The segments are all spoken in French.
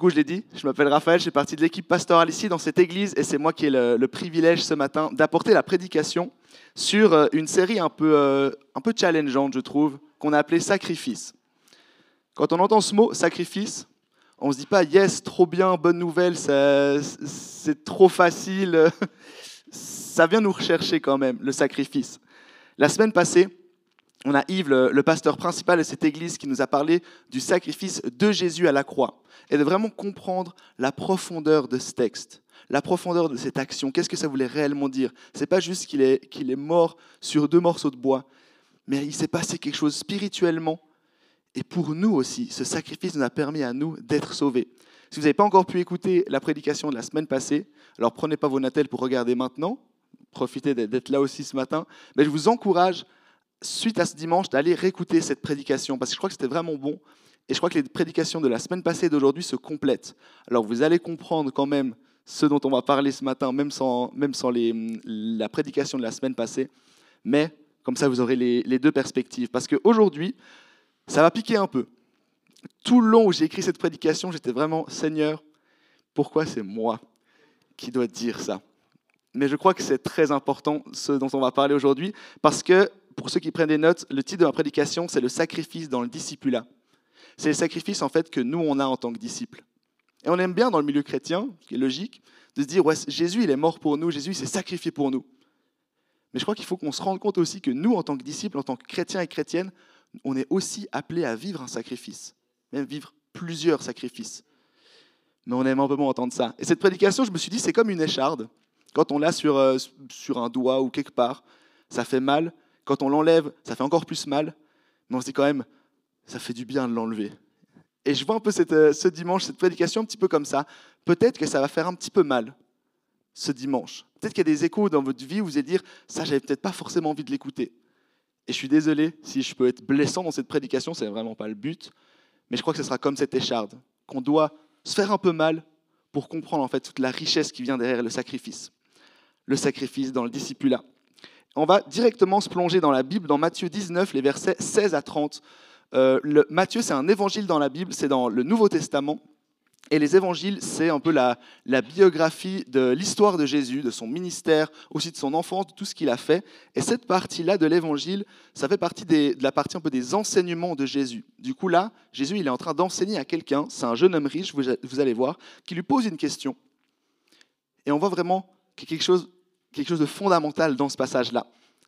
Coup, je l'ai dit, je m'appelle Raphaël, je fais partie de l'équipe pastorale ici dans cette église et c'est moi qui ai le, privilège ce matin d'apporter la prédication sur euh, une série un peu, euh, un peu challengeante, je trouve, qu'on a appelée Sacrifice. Quand on entend ce mot, sacrifice, on ne se dit pas yes, trop bien, bonne nouvelle, c'est trop facile. Ça vient nous rechercher quand même, le sacrifice. La semaine passée, on a Yves, le, pasteur principal de cette église, qui nous a parlé du sacrifice de Jésus à la croix et de vraiment comprendre la profondeur de ce texte, la profondeur de cette action. Qu'est-ce que ça voulait réellement dire? C'est pas juste qu'il est, est mort sur deux morceaux de bois, mais il s'est passé quelque chose spirituellement. Et pour nous aussi, ce sacrifice nous a permis à nous d'être sauvés. Si vous n'avez pas encore pu écouter la prédication de la semaine passée, alors prenez pas vos natels pour regarder maintenant. Profitez d'être là aussi ce matin. Mais je vous encourage, suite à ce dimanche, d'aller réécouter cette prédication parce que je crois que c'était vraiment bon. Et je crois que les prédications de la semaine passée et d'aujourd'hui se complètent. Alors vous allez comprendre quand même ce dont on va parler ce matin, même sans, même sans les- la prédication de la semaine passée. Mais comme ça, vous aurez les, les deux perspectives. Parce qu'aujourd'hui, ça va piquer un peu. Tout le long où j'ai écrit cette prédication, j'étais vraiment Seigneur, pourquoi c'est moi qui dois dire ça? Mais je crois que c'est très important ce dont on va parler aujourd'hui, parce que pour ceux qui prennent des notes, le titre de ma prédication, c'est le sacrifice dans le discipulat. C'est le sacrifice en fait que nous on a en tant que disciples. Et on aime bien dans le milieu chrétien, ce qui est logique, de se dire ouais, Jésus il est mort pour nous, Jésus s'est sacrifié pour nous. Mais je crois qu'il faut qu'on se rende compte aussi que nous, en tant que disciples, en tant que chrétiens et chrétiennes, on est aussi appelés à vivre un sacrifice, même vivre plusieurs sacrifices. Mais on aime un peu moins entendre ça. Et cette prédication, je me suis dit, c'est comme une écharde. Quand on l'a sur, euh, sur un doigt ou quelque part, ça fait mal. Quand on l'enlève, ça fait encore plus mal. Mais on se dit quand même, ça fait du bien de l'enlever. Et je vois un peu euh, ce dimanche, cette prédication un petit peu comme ça. Peut-être que ça va faire un petit peu mal ce dimanche. Peut-être qu'il y a des échos dans votre vie où vous allez dire, ça, j'avais peut-être pas forcément envie de l'écouter. Et je suis désolé si je peux être blessant dans cette prédication, c'est vraiment pas le but. Mais je crois que ce sera comme cette écharde, qu'on doit se faire un peu mal pour comprendre en fait toute la richesse qui vient derrière le sacrifice. Le sacrifice dans le discipulat. On va directement se plonger dans la Bible, dans Matthieu 19, les versets 16 à 30. Euh, Matthieu, c'est un évangile dans la Bible, c'est dans le Nouveau Testament. Et les évangiles, c'est un peu la, la biographie de l'histoire de Jésus, de son ministère, aussi de son enfance, de tout ce qu'il a fait. Et cette partie-là de l'évangile, ça fait partie des- de la partie un peu des enseignements de Jésus. Du coup, là, Jésus, il est en train d'enseigner à quelqu'un, c'est un jeune homme riche, vous, vous allez voir, qui lui pose une question. Et on voit vraiment a quelque chose, quelque chose de fondamental dans ce passage-là.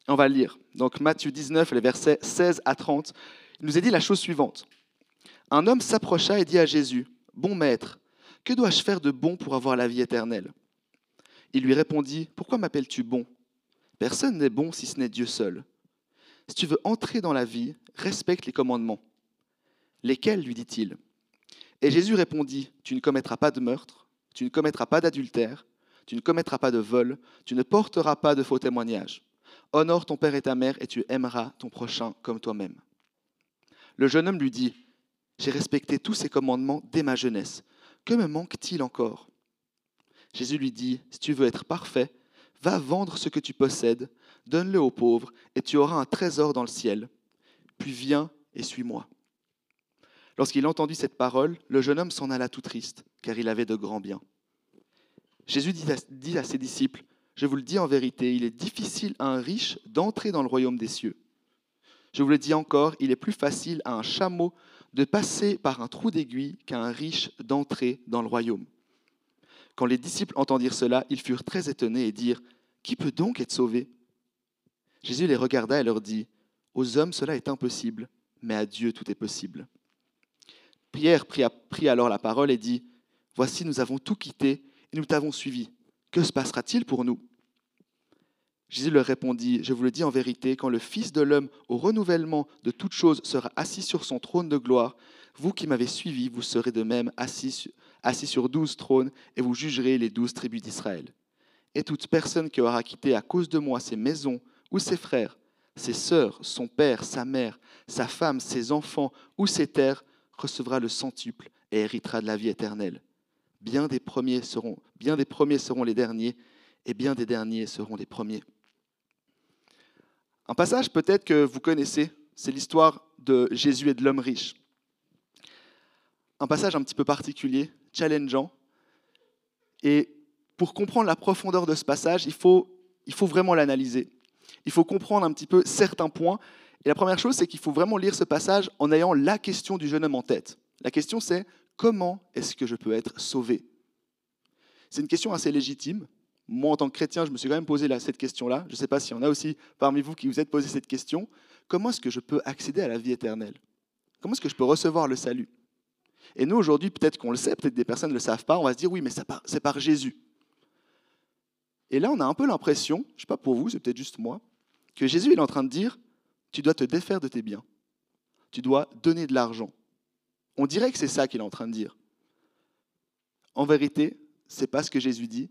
On va le lire. Donc Matthieu 19, les versets 16 à 30, il nous est dit la chose suivante. Un homme s'approcha et dit à Jésus, Bon maître, que dois-je faire de bon pour avoir la vie éternelle? Il lui répondit, Pourquoi m'appelles-tu bon? Personne n'est bon si ce n'est Dieu seul. Si tu veux entrer dans la vie, respecte les commandements. Lesquels? lui dit-il Et Jésus répondit, Tu ne commettras pas de meurtre, tu ne commettras pas d'adultère, tu ne commettras pas de vol, tu ne porteras pas de faux témoignages. Honore ton père et ta mère et tu aimeras ton prochain comme toi-même. Le jeune homme lui dit, J'ai respecté tous ces commandements dès ma jeunesse. Que me manque-t-il encore? Jésus lui dit, Si tu veux être parfait, va vendre ce que tu possèdes, donne-le aux pauvres, et tu auras un trésor dans le ciel. Puis viens et suis-moi. Lorsqu'il entendit cette parole, le jeune homme s'en alla tout triste, car il avait de grands biens. Jésus dit à, ses disciples, Je vous le dis en vérité, il est difficile à un riche d'entrer dans le royaume des cieux. Je vous le dis encore, il est plus facile à un chameau de passer par un trou d'aiguille qu'à un riche d'entrer dans le royaume. Quand les disciples entendirent cela, ils furent très étonnés et dirent, Qui peut donc être sauvé? Jésus les regarda et leur dit, Aux hommes cela est impossible, mais à Dieu tout est possible. Pierre prit alors la parole et dit, Voici, nous avons tout quitté et nous t'avons suivi. Que se passera-t-il pour nous? Jésus leur répondit, Je vous le dis en vérité, quand le Fils de l'homme, au renouvellement de toutes choses, sera assis sur son trône de gloire, Vous qui m'avez suivi, vous serez de même assis, assis sur douze trônes, et vous jugerez les douze tribus d'Israël. Et toute personne qui aura quitté à cause de moi ses maisons ou ses frères, ses sœurs, son père, sa mère, sa femme, ses enfants ou ses terres, recevra le centuple et héritera de la vie éternelle. Bien des premiers seront, bien des premiers seront les derniers, et bien des derniers seront les premiers. Un passage peut-être que vous connaissez, c'est l'histoire de Jésus et de l'homme riche. Un passage un petit peu particulier, challengeant. Et pour comprendre la profondeur de ce passage, il faut, il faut vraiment l'analyser. Il faut comprendre un petit peu certains points. Et la première chose, c'est qu'il faut vraiment lire ce passage en ayant la question du jeune homme en tête. La question, c'est comment est-ce que je peux être sauvé? C'est une question assez légitime. Moi, en tant que chrétien, je me suis quand même posé cette question-là. Je ne sais pas s'il y en a aussi parmi vous qui vous êtes posé cette question. Comment est-ce que je peux accéder à la vie éternelle? Comment est-ce que je peux recevoir le salut? Et nous, aujourd'hui, peut-être qu'on le sait, peut-être des personnes ne le savent pas, on va se dire oui, mais c'est par Jésus. Et là, on a un peu l'impression, je ne sais pas pour vous, c'est peut-être juste moi, que Jésus est en train de dire, tu dois te défaire de tes biens, tu dois donner de l'argent. On dirait que c'est ça qu'il est en train de dire. En vérité, ce n'est pas ce que Jésus dit.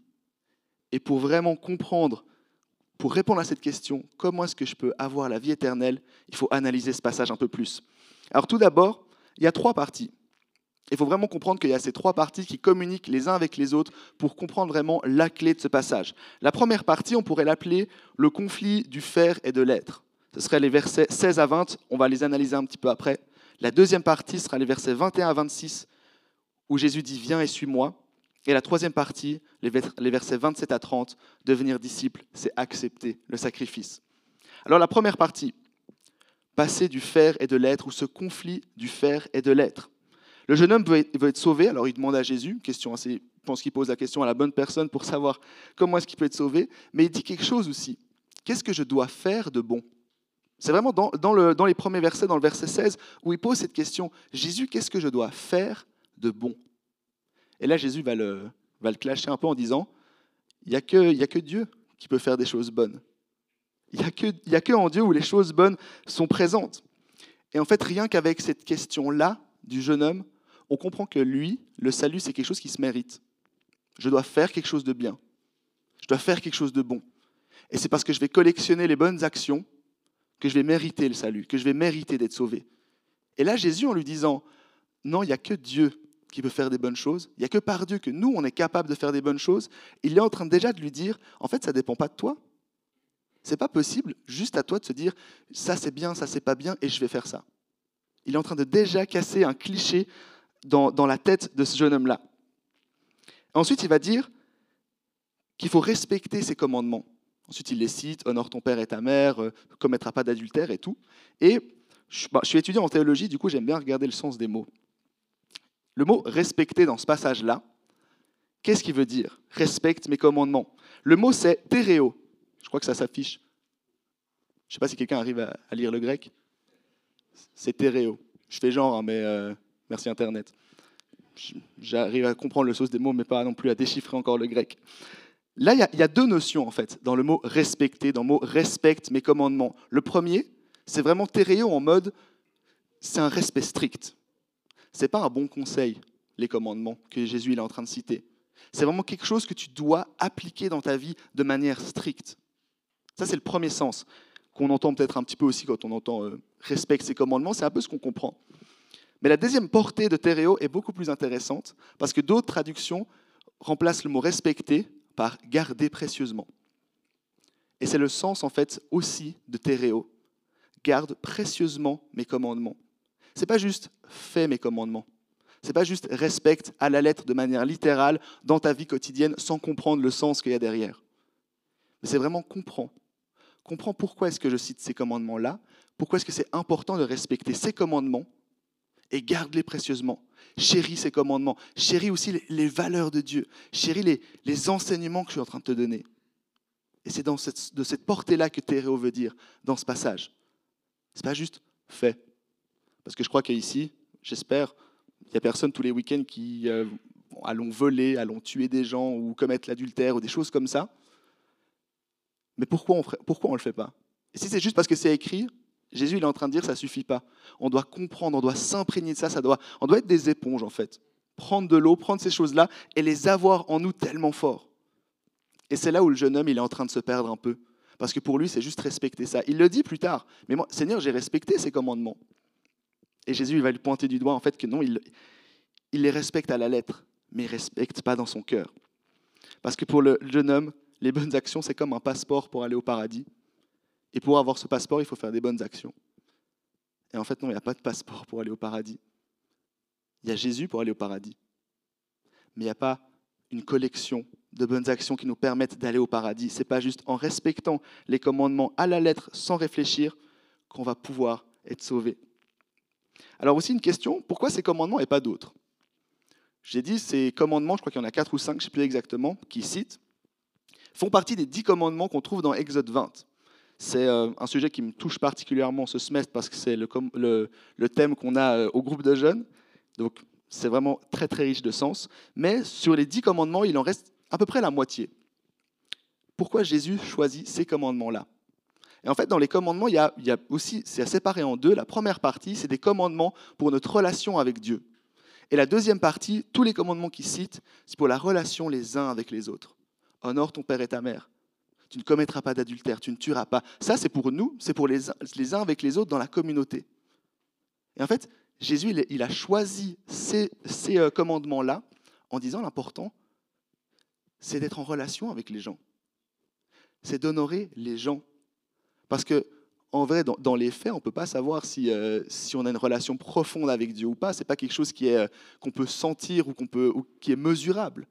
Et pour vraiment comprendre, pour répondre à cette question, comment est-ce que je peux avoir la vie éternelle, il faut analyser ce passage un peu plus. Alors tout d'abord, il y a trois parties. Il faut vraiment comprendre qu'il y a ces trois parties qui communiquent les uns avec les autres pour comprendre vraiment la clé de ce passage. La première partie, on pourrait l'appeler le conflit du faire et de l'être. Ce serait les versets 16 à 20, on va les analyser un petit peu après. La deuxième partie sera les versets 21 à 26, où Jésus dit Viens et suis-moi. Et la troisième partie, les versets 27 à 30, devenir disciple, c'est accepter le sacrifice. Alors la première partie, passer du faire et de l'être, ou ce conflit du faire et de l'être. Le jeune homme veut être, sauvé, alors il demande à Jésus, question assez, je pense qu'il pose la question à la bonne personne pour savoir comment est-ce qu'il peut être sauvé, mais il dit quelque chose aussi. Qu'est-ce que je dois faire de bon? C'est vraiment dans, les premiers versets, dans le verset 16, où il pose cette question. Jésus, qu'est-ce que je dois faire de bon? Et là, Jésus va le, va le clasher un peu en disant, il n'y a, que, a que Dieu qui peut faire des choses bonnes. Il n'y a, que, a que en Dieu où les choses bonnes sont présentes. Et en fait, rien qu'avec cette question-là du jeune homme, on comprend que lui, le salut, c'est quelque chose qui se mérite. Je dois faire quelque chose de bien. Je dois faire quelque chose de bon. Et c'est parce que je vais collectionner les bonnes actions que je vais mériter le salut, que je vais mériter d'être sauvé. Et là, Jésus, en lui disant, non, il n'y a que Dieu qui peut faire des bonnes choses, il n'y a que par Dieu que nous, on est capable de faire des bonnes choses, il est en train déjà de lui dire, en fait, ça ne dépend pas de toi. C'est pas possible, juste à toi de se dire, ça c'est bien, ça c'est pas bien, et je vais faire ça. Il est en train de déjà casser un cliché dans, la tête de ce jeune homme-là. Ensuite, il va dire qu'il faut respecter ses commandements. Ensuite, il les cite, honore ton père et ta mère, euh, commettra pas d'adultère et tout. Et bah, je, suis étudiant en théologie, du coup, j'aime bien regarder le sens des mots. Le mot respecter dans ce passage-là, qu'est-ce qu'il veut dire? Respecte mes commandements. Le mot, c'est théréo. Je crois que ça s'affiche. Je ne sais pas si quelqu'un arrive à, lire le grec. C'est théréo. Je fais genre, hein, mais euh, Merci Internet. J'arrive à comprendre le sens des mots, mais pas non plus à déchiffrer encore le grec. Là, il y, a deux notions, en fait, dans le mot respecter, dans le mot respecte mes commandements. Le premier, c'est vraiment théréo en mode, c'est un respect strict. C'est pas un bon conseil, les commandements que Jésus est en train de citer. C'est vraiment quelque chose que tu dois appliquer dans ta vie de manière stricte. Ça, c'est le premier sens qu'on entend peut-être un petit peu aussi quand on entend euh, respecte ses commandements. C'est un peu ce qu'on comprend. Mais la deuxième portée de Théréo est beaucoup plus intéressante parce que d'autres traductions remplacent le mot respecter par garder précieusement. Et c'est le sens en fait aussi de Théréo. Garde précieusement mes commandements. C'est pas juste fais mes commandements. C'est pas juste respecte à la lettre de manière littérale dans ta vie quotidienne sans comprendre le sens qu'il y a derrière. Mais c'est vraiment comprends. Comprends pourquoi est-ce que je cite ces commandements-là, pourquoi est-ce que c'est important de respecter ces commandements et garde-les précieusement. Chéris ses commandements. Chéris aussi les, valeurs de Dieu. Chéris les, les, enseignements que je suis en train de te donner. Et c'est dans cette, de cette portée-là que Théréo veut dire dans ce passage. C'est pas juste fait. Parce que je crois qu'ici, j'espère, il n'y a personne tous les week-ends qui euh, allons voler, allons tuer des gens ou commettre l'adultère ou des choses comme ça. Mais pourquoi on ne pourquoi on le fait pas? Et si c'est juste parce que c'est écrit, Jésus il est en train de dire ça suffit pas. On doit comprendre, on doit s'imprégner de ça, ça doit, on doit être des éponges en fait. Prendre de l'eau, prendre ces choses-là et les avoir en nous tellement fort. Et c'est là où le jeune homme il est en train de se perdre un peu. Parce que pour lui, c'est juste respecter ça. Il le dit plus tard. Mais moi, Seigneur, j'ai respecté ces commandements. Et Jésus, il va lui pointer du doigt, en fait, que non, il, il les respecte à la lettre, mais il ne respecte pas dans son cœur. Parce que pour le jeune homme, les bonnes actions, c'est comme un passeport pour aller au paradis. Et pour avoir ce passeport, il faut faire des bonnes actions. Et en fait, non, il n'y a pas de passeport pour aller au paradis. Il y a Jésus pour aller au paradis. Mais il n'y a pas une collection de bonnes actions qui nous permettent d'aller au paradis. Ce n'est pas juste en respectant les commandements à la lettre sans réfléchir qu'on va pouvoir être sauvé. Alors aussi une question, pourquoi ces commandements et pas d'autres? J'ai dit ces commandements, je crois qu'il y en a quatre ou cinq, je ne sais plus exactement, qui citent, font partie des dix commandements qu'on trouve dans Exode 20. C'est euh, un sujet qui me touche particulièrement ce semestre parce que c'est le, le, thème qu'on a euh, au groupe de jeunes. Donc c'est vraiment très très riche de sens. Mais sur les dix commandements, il en reste à peu près la moitié. Pourquoi Jésus choisit ces commandements-là? Et en fait, dans les commandements, il y a, aussi, c'est séparé en deux. La première partie, c'est des commandements pour notre relation avec Dieu. Et la deuxième partie, tous les commandements qu'il cite, c'est pour la relation les uns avec les autres. Honore ton père et ta mère. Tu ne commettras pas d'adultère, tu ne tueras pas. Ça, c'est pour nous, c'est pour les, les uns avec les autres dans la communauté. Et en fait, Jésus, il a choisi ces, euh, commandements-là en disant l'important, c'est d'être en relation avec les gens. C'est d'honorer les gens. Parce que, en vrai, dans, les faits, on ne peut pas savoir si, euh, si, on a une relation profonde avec Dieu ou pas. Ce n'est pas quelque chose qui est, euh, qu'on peut sentir ou, qu'on peut, ou qui est mesurable.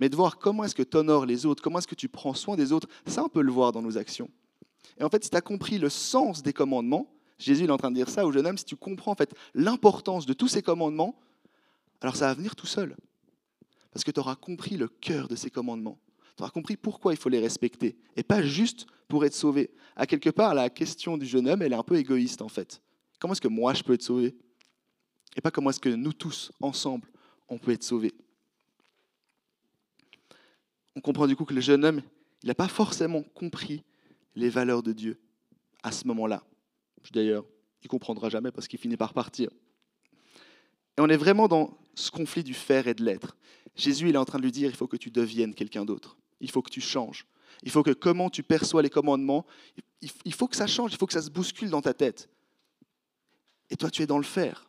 Mais de voir comment est-ce que tu honores les autres, comment est-ce que tu prends soin des autres, ça, on peut le voir dans nos actions. Et en fait, si tu as compris le sens des commandements, Jésus est en train de dire ça au jeune homme, si tu comprends en fait l'importance de tous ces commandements, alors ça va venir tout seul. Parce que tu auras compris le cœur de ces commandements. Tu auras compris pourquoi il faut les respecter. Et pas juste pour être sauvé. À quelque part, la question du jeune homme, elle est un peu égoïste en fait. Comment est-ce que moi je peux être sauvé? Et pas comment est-ce que nous tous, ensemble, on peut être sauvés. On comprend du coup que le jeune homme, il n'a pas forcément compris les valeurs de Dieu à ce moment-là. D'ailleurs, il comprendra jamais parce qu'il finit par partir. Et on est vraiment dans ce conflit du faire et de l'être. Jésus, il est en train de lui dire, il faut que tu deviennes quelqu'un d'autre. Il faut que tu changes. Il faut que comment tu perçois les commandements, il faut que ça change, il faut que ça se bouscule dans ta tête. Et toi, tu es dans le faire.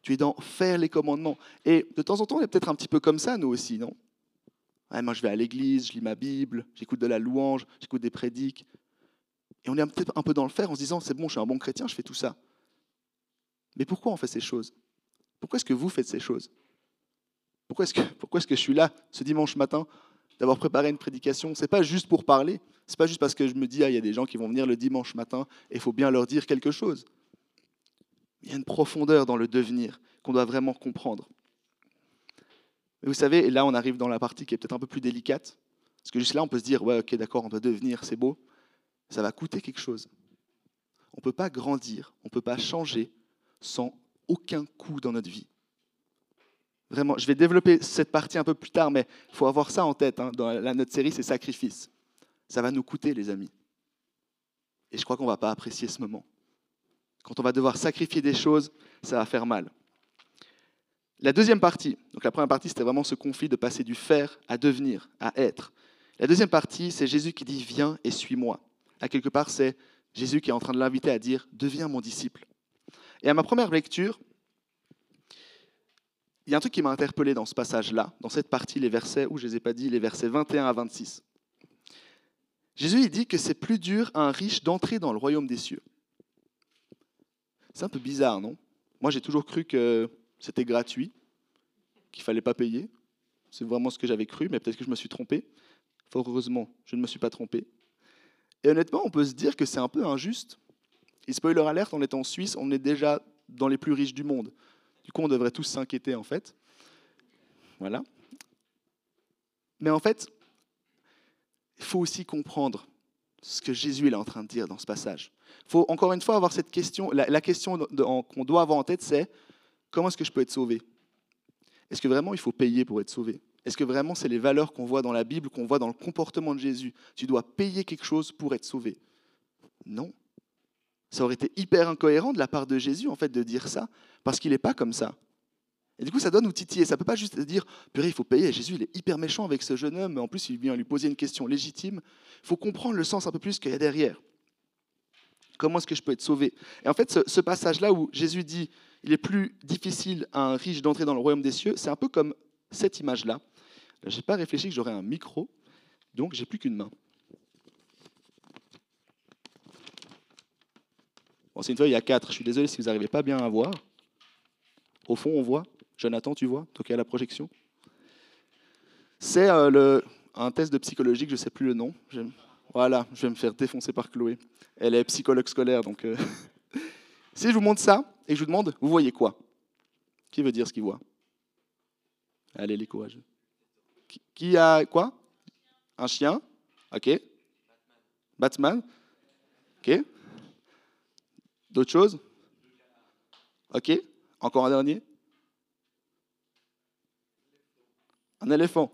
Tu es dans faire les commandements. Et de temps en temps, on est peut-être un petit peu comme ça, nous aussi, non? Moi, je vais à l'église, je lis ma Bible, j'écoute de la louange, j'écoute des prédiques. Et on est un peu dans le faire en se disant, c'est bon, je suis un bon chrétien, je fais tout ça. Mais pourquoi on fait ces choses? Pourquoi est-ce que vous faites ces choses? Pourquoi est-ce que, est-ce que je suis là ce dimanche matin d'avoir préparé une prédication? C'est pas juste pour parler. C'est pas juste parce que je me dis, ah, il y a des gens qui vont venir le dimanche matin et il faut bien leur dire quelque chose. Il y a une profondeur dans le devenir qu'on doit vraiment comprendre. Mais vous savez, là on arrive dans la partie qui est peut-être un peu plus délicate, parce que juste là on peut se dire, ouais, ok, d'accord, on doit devenir, c'est beau ça va coûter quelque chose. On ne peut pas grandir, on ne peut pas changer sans aucun coût dans notre vie. Vraiment, je vais développer cette partie un peu plus tard, mais il faut avoir ça en tête. Hein. Dans la, notre série, c'est sacrifice. Ça va nous coûter, les amis. Et je crois qu'on ne va pas apprécier ce moment. Quand on va devoir sacrifier des choses, ça va faire mal. La deuxième partie, donc la première partie, c'était vraiment ce conflit de passer du faire à devenir, à être. La deuxième partie, c'est Jésus qui dit Viens et suis-moi à quelque part, c'est Jésus qui est en train de l'inviter à dire Deviens mon disciple. Et à ma première lecture, il y a un truc qui m'a interpellé dans ce passage-là, dans cette partie, les versets, où je ne les ai pas dit, les versets 21 à 26. Jésus il dit que c'est plus dur à un riche d'entrer dans le royaume des cieux. C'est un peu bizarre, non? Moi, j'ai toujours cru que c'était gratuit, qu'il fallait pas payer. C'est vraiment ce que j'avais cru, mais peut-être que je me suis trompé. Fort heureusement, je ne me suis pas trompé. Et honnêtement, on peut se dire que c'est un peu injuste. Et spoiler alerte, on est en Suisse, on est déjà dans les plus riches du monde. Du coup, on devrait tous s'inquiéter, en fait. Voilà. Mais en fait, il faut aussi comprendre ce que Jésus est en train de dire dans ce passage. Il faut encore une fois avoir cette question. La, question qu'on doit avoir en tête, c'est comment est-ce que je peux être sauvé? Est-ce que vraiment il faut payer pour être sauvé? Est-ce que vraiment c'est les valeurs qu'on voit dans la Bible, qu'on voit dans le comportement de Jésus? Tu dois payer quelque chose pour être sauvé Non. Ça aurait été hyper incohérent de la part de Jésus, en fait, de dire ça, parce qu'il n'est pas comme ça. Et du coup, ça doit nous titiller. Ça ne peut pas juste dire, purée, il faut payer. Jésus, il est hyper méchant avec ce jeune homme, en plus, il vient lui poser une question légitime. Il faut comprendre le sens un peu plus qu'il y a derrière. Comment est-ce que je peux être sauvé Et en fait, ce, passage-là où Jésus dit, il est plus difficile à un riche d'entrer dans le royaume des cieux, c'est un peu comme cette image-là. Je n'ai pas réfléchi que j'aurais un micro, donc j'ai plus qu'une main. C'est une feuille à 4. Je suis désolé si vous n'arrivez pas bien à voir. Au fond, on voit. Jonathan, tu vois? Toi qui as la projection? C'est euh, un test de psychologie, je ne sais plus le nom. Voilà, je vais me faire défoncer par Chloé. Elle est psychologue scolaire, donc... Euh, si je vous montre ça, et je vous demande, vous voyez quoi? Qui veut dire ce qu'il voit? Allez, les courageux. Qui a quoi? Un chien? Ok. Batman Ok. D'autres choses? Ok. Encore un dernier? Un éléphant.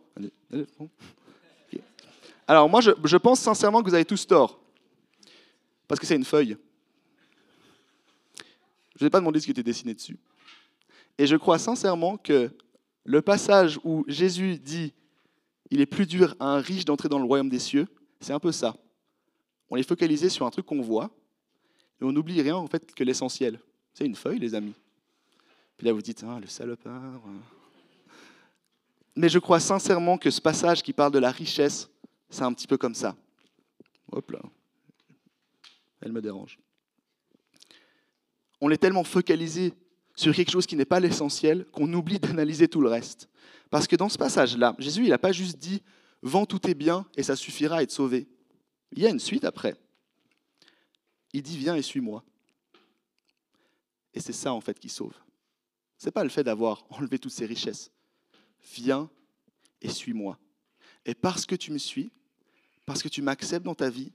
Alors moi, je, pense sincèrement que vous avez tous tort. Parce que c'est une feuille. Je ne vais pas demander ce qui était dessiné dessus. Et je crois sincèrement que le passage où Jésus dit il est plus dur à un riche d'entrer dans le royaume des cieux, c'est un peu ça. On est focalisé sur un truc qu'on voit, et on n'oublie rien en fait que l'essentiel. C'est une feuille, les amis. Puis là, vous dites, ah, le salopard. Mais je crois sincèrement que ce passage qui parle de la richesse, c'est un petit peu comme ça. Hop là. Elle me dérange. On est tellement focalisé sur quelque chose qui n'est pas l'essentiel qu'on oublie d'analyser tout le reste. Parce que dans ce passage-là, Jésus, il n'a pas juste dit Vends tout tes biens et ça suffira à être sauvé. Il y a une suite après. Il dit Viens et suis-moi. Et c'est ça, en fait, qui sauve. Ce n'est pas le fait d'avoir enlevé toutes ces richesses. Viens et suis-moi. Et parce que tu me suis, parce que tu m'acceptes dans ta vie,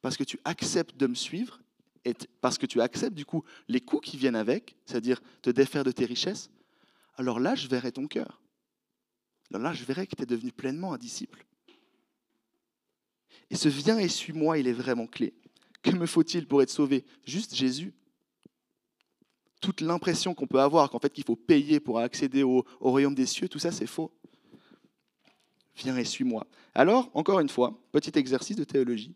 parce que tu acceptes de me suivre, et parce que tu acceptes du coup les coûts qui viennent avec, c'est-à-dire te défaire de tes richesses, alors là, je verrai ton cœur. Alors là, je verrai que tu es devenu pleinement un disciple. Et ce viens et suis-moi, il est vraiment clé. Que me faut-il pour être sauvé? Juste Jésus. Toute l'impression qu'on peut avoir qu'en fait qu'il faut payer pour accéder au, au royaume des cieux, tout ça c'est faux. Viens et suis-moi. Alors, encore une fois, petit exercice de théologie.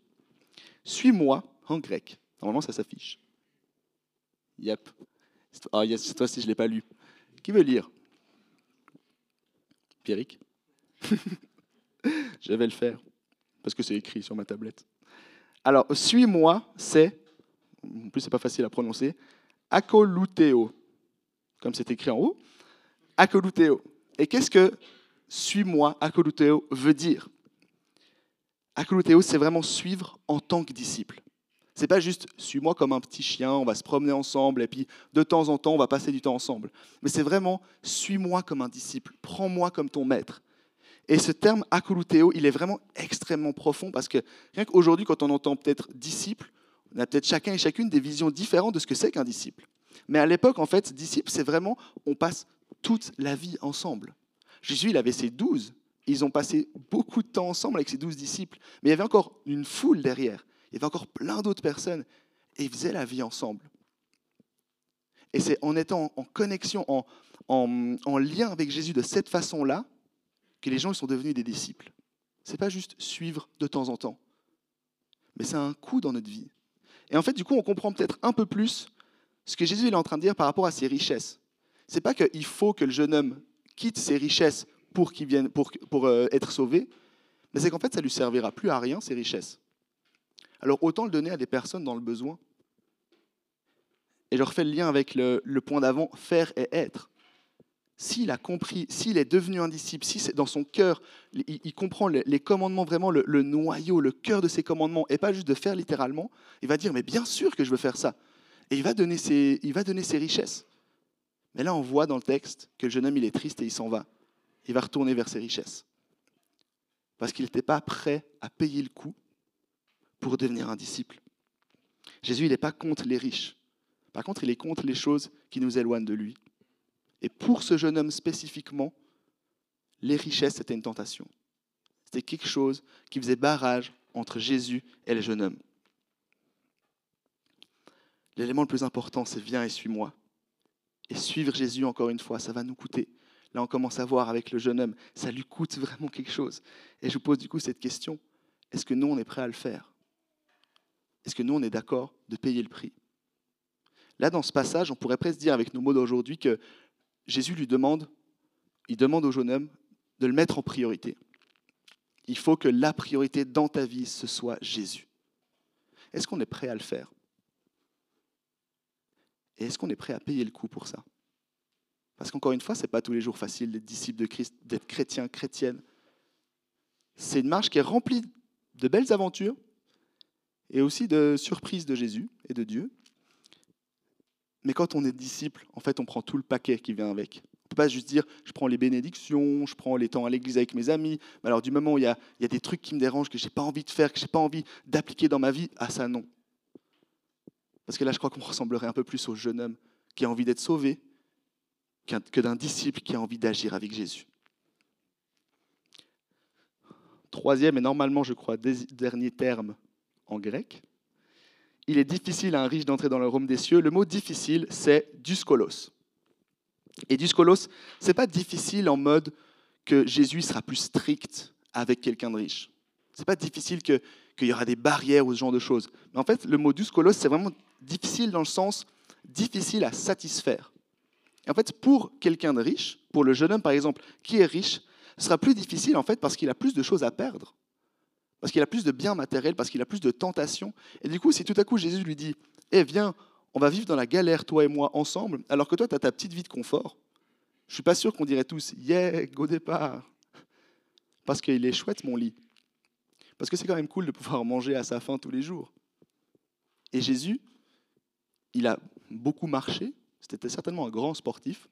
Suis-moi en grec. Normalement, ça s'affiche. Yep. Ah, cette fois-ci, je ne l'ai pas lu. Qui veut lire? Pierrick Je vais le faire, parce que c'est écrit sur ma tablette. Alors, suis-moi, c'est, en plus, c'est pas facile à prononcer, akoluteo, comme c'est écrit en haut. Akoluteo. Et qu'est-ce que suis-moi, akoluteo, veut dire Akoluteo, c'est vraiment suivre en tant que disciple. C'est pas juste suis-moi comme un petit chien, on va se promener ensemble et puis de temps en temps on va passer du temps ensemble. Mais c'est vraiment suis-moi comme un disciple, prends-moi comme ton maître. Et ce terme akoluteo, il est vraiment extrêmement profond parce que rien qu'aujourd'hui, quand on entend peut-être disciple, on a peut-être chacun et chacune des visions différentes de ce que c'est qu'un disciple. Mais à l'époque, en fait, disciple, c'est vraiment on passe toute la vie ensemble. Jésus, il avait ses douze. Ils ont passé beaucoup de temps ensemble avec ses douze disciples. Mais il y avait encore une foule derrière il y avait encore plein d'autres personnes, et ils faisaient la vie ensemble. Et c'est en étant en connexion, en, en, lien avec Jésus de cette façon-là, que les gens sont devenus des disciples. Ce n'est pas juste suivre de temps en temps, mais c'est un coup dans notre vie. Et en fait, du coup, on comprend peut-être un peu plus ce que Jésus est en train de dire par rapport à ses richesses. Ce n'est pas qu'il faut que le jeune homme quitte ses richesses pour, qu'il vienne, pour, pour euh, être sauvé, mais c'est qu'en fait, ça ne lui servira plus à rien, ces richesses alors autant le donner à des personnes dans le besoin. Et je refais le lien avec le, point d'avant, faire et être. S'il a compris, s'il est devenu un disciple, si c'est dans son cœur, il, comprend les, commandements, vraiment le, noyau, le cœur de ses commandements, et pas juste de faire littéralement, il va dire, mais bien sûr que je veux faire ça. Et il va donner ses, il va donner ses richesses. Mais là, on voit dans le texte que le jeune homme, il est triste et il s'en va. Il va retourner vers ses richesses. Parce qu'il n'était pas prêt à payer le coût pour devenir un disciple. Jésus, il n'est pas contre les riches. Par contre, il est contre les choses qui nous éloignent de lui. Et pour ce jeune homme spécifiquement, les richesses, c'était une tentation. C'était quelque chose qui faisait barrage entre Jésus et le jeune homme. L'élément le plus important, c'est viens et suis-moi. Et suivre Jésus, encore une fois, ça va nous coûter. Là, on commence à voir avec le jeune homme, ça lui coûte vraiment quelque chose. Et je vous pose du coup cette question, est-ce que nous, on est prêt à le faire? Est-ce que nous, on est d'accord de payer le prix? Là, dans ce passage, on pourrait presque dire avec nos mots d'aujourd'hui que Jésus lui demande, il demande au jeune homme de le mettre en priorité. Il faut que la priorité dans ta vie, ce soit Jésus. Est-ce qu'on est prêt à le faire? Et est-ce qu'on est prêt à payer le coût pour ça? Parce qu'encore une fois, ce n'est pas tous les jours facile d'être disciple de Christ, d'être chrétien, chrétienne. C'est une marche qui est remplie de belles aventures et aussi de surprises de Jésus et de Dieu. Mais quand on est disciple, en fait, on prend tout le paquet qui vient avec. On ne peut pas juste dire, je prends les bénédictions, je prends les temps à l'église avec mes amis. Mais alors, du moment où il y a, il y a des trucs qui me dérangent, que je n'ai pas envie de faire, que je n'ai pas envie d'appliquer dans ma vie, ah ça non. Parce que là, je crois qu'on ressemblerait un peu plus au jeune homme qui a envie d'être sauvé que d'un disciple qui a envie d'agir avec Jésus. Troisième et normalement, je crois, dernier terme en grec, il est difficile à un riche d'entrer dans le royaume des cieux. Le mot difficile, c'est duskolos. Et duskolos, c'est pas difficile en mode que Jésus sera plus strict avec quelqu'un de riche. C'est pas difficile qu'il y aura des barrières ou ce genre de choses. Mais en fait, le mot duskolos, c'est vraiment difficile dans le sens difficile à satisfaire. Et en fait, pour quelqu'un de riche, pour le jeune homme par exemple, qui est riche, ce sera plus difficile en fait parce qu'il a plus de choses à perdre parce qu'il a plus de biens matériels, parce qu'il a plus de tentations. Et du coup, si tout à coup Jésus lui dit Eh, viens, on va vivre dans la galère, toi et moi, ensemble, alors que toi, tu as ta petite vie de confort, je suis pas sûr qu'on dirait tous Yeah, au départ Parce qu'il est chouette, mon lit. Parce que c'est quand même cool de pouvoir manger à sa faim tous les jours. Et Jésus, il a beaucoup marché, c'était certainement un grand sportif,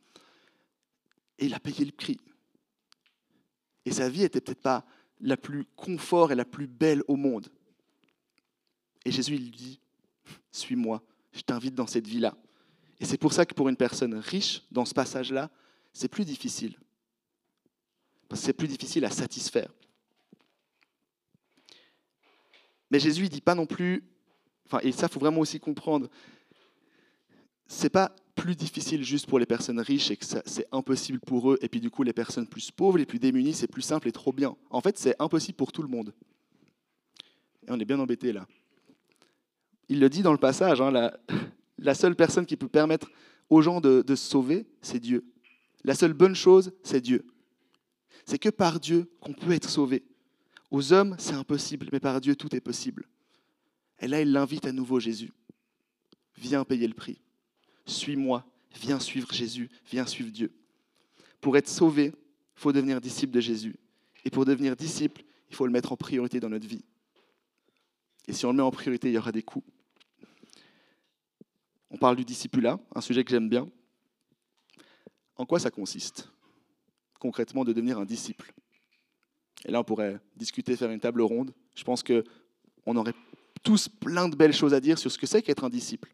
et il a payé le prix. Et sa vie n'était peut-être pas la plus confort et la plus belle au monde. Et Jésus, il lui dit, suis-moi, je t'invite dans cette vie-là. Et c'est pour ça que pour une personne riche, dans ce passage-là, c'est plus difficile. Parce que c'est plus difficile à satisfaire. Mais Jésus, il dit pas non plus, enfin, et ça, faut vraiment aussi comprendre, c'est pas plus difficile juste pour les personnes riches et que c'est impossible pour eux, et puis du coup les personnes plus pauvres, les plus démunies, c'est plus simple et trop bien. En fait, c'est impossible pour tout le monde. Et on est bien embêté là. Il le dit dans le passage, hein, la, seule personne qui peut permettre aux gens de, de se sauver, c'est Dieu. La seule bonne chose, c'est Dieu. C'est que par Dieu qu'on peut être sauvé. Aux hommes, c'est impossible, mais par Dieu, tout est possible. Et là, il l'invite à nouveau Jésus. Viens payer le prix. Suis-moi, viens suivre Jésus, viens suivre Dieu. Pour être sauvé, il faut devenir disciple de Jésus. Et pour devenir disciple, il faut le mettre en priorité dans notre vie. Et si on le met en priorité, il y aura des coups. On parle du discipulat, un sujet que j'aime bien. En quoi ça consiste concrètement de devenir un disciple? Et là, on pourrait discuter, faire une table ronde. Je pense qu'on aurait tous plein de belles choses à dire sur ce que c'est qu'être un disciple.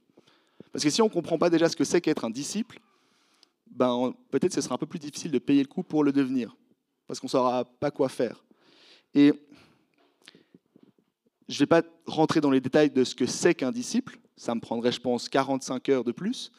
Parce que si on ne comprend pas déjà ce que c'est qu'être un disciple, ben, peut-être ce sera un peu plus difficile de payer le coup pour le devenir, parce qu'on ne saura pas quoi faire. Et je ne vais pas rentrer dans les détails de ce que c'est qu'un disciple, ça me prendrait, je pense, 45 heures de plus,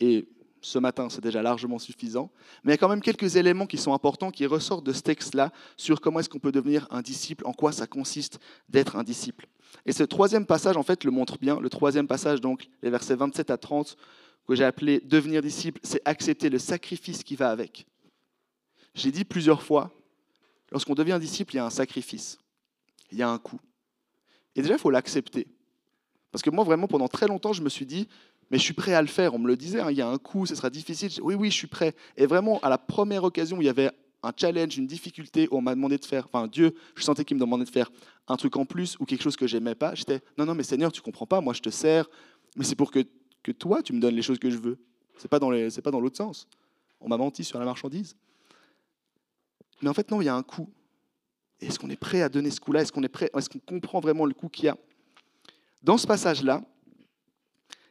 et ce matin, c'est déjà largement suffisant. Mais il y a quand même quelques éléments qui sont importants, qui ressortent de ce texte-là, sur comment est-ce qu'on peut devenir un disciple, en quoi ça consiste d'être un disciple. Et ce troisième passage, en fait, le montre bien. Le troisième passage, donc, les versets 27 à 30, que j'ai appelé devenir disciple, c'est accepter le sacrifice qui va avec. J'ai dit plusieurs fois, lorsqu'on devient disciple, il y a un sacrifice, il y a un coût. Et déjà, il faut l'accepter. Parce que moi, vraiment, pendant très longtemps, je me suis dit, mais je suis prêt à le faire. On me le disait, hein, il y a un coût, ce sera difficile. Oui, oui, je suis prêt. Et vraiment, à la première occasion où il y avait un challenge, une difficulté, où on m'a demandé de faire, enfin Dieu, je sentais qu'il me demandait de faire un truc en plus ou quelque chose que j'aimais pas, j'étais, non, non, mais Seigneur, tu comprends pas, moi je te sers, mais c'est pour que, que toi, tu me donnes les choses que je veux. C'est pas dans pas dans l'autre sens. On m'a menti sur la marchandise. Mais en fait, non, il y a un coût. Est-ce qu'on est prêt à donner ce coût-là? Est-ce qu'on est prêt Est-ce qu'on comprend vraiment le coût qu'il y a? Dans ce passage-là,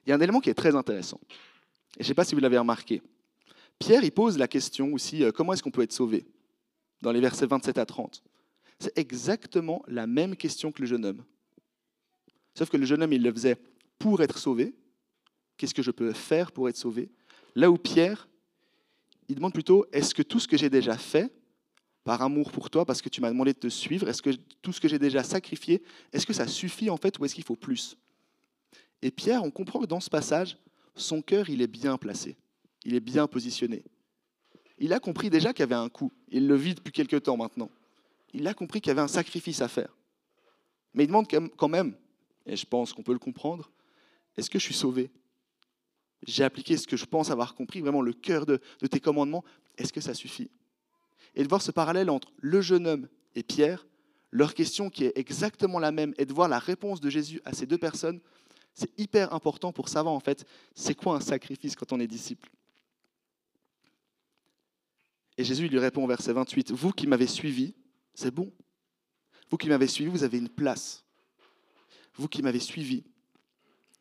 il y a un élément qui est très intéressant. Et je ne sais pas si vous l'avez remarqué. Pierre, il pose la question aussi, euh, comment est-ce qu'on peut être sauvé Dans les versets 27 à 30. C'est exactement la même question que le jeune homme. Sauf que le jeune homme, il le faisait pour être sauvé. qu'est-ce que je peux faire pour être sauvé? Là où Pierre, il demande plutôt, est-ce que tout ce que j'ai déjà fait, par amour pour toi, parce que tu m'as demandé de te suivre, est-ce que tout ce que j'ai déjà sacrifié, est-ce que ça suffit en fait ou est-ce qu'il faut plus? Et Pierre, on comprend que dans ce passage, son cœur, il est bien placé, il est bien positionné. Il a compris déjà qu'il y avait un coût, il le vit depuis quelque temps maintenant. Il a compris qu'il y avait un sacrifice à faire. Mais il demande quand même, et je pense qu'on peut le comprendre, est-ce que je suis sauvé? J'ai appliqué ce que je pense avoir compris, vraiment le cœur de, de tes commandements, est-ce que ça suffit? Et de voir ce parallèle entre le jeune homme et Pierre, leur question qui est exactement la même, et de voir la réponse de Jésus à ces deux personnes, c'est hyper important pour savoir en fait c'est quoi un sacrifice quand on est disciple. Et Jésus lui répond au verset 28, Vous qui m'avez suivi, c'est bon. Vous qui m'avez suivi, vous avez une place. Vous qui m'avez suivi,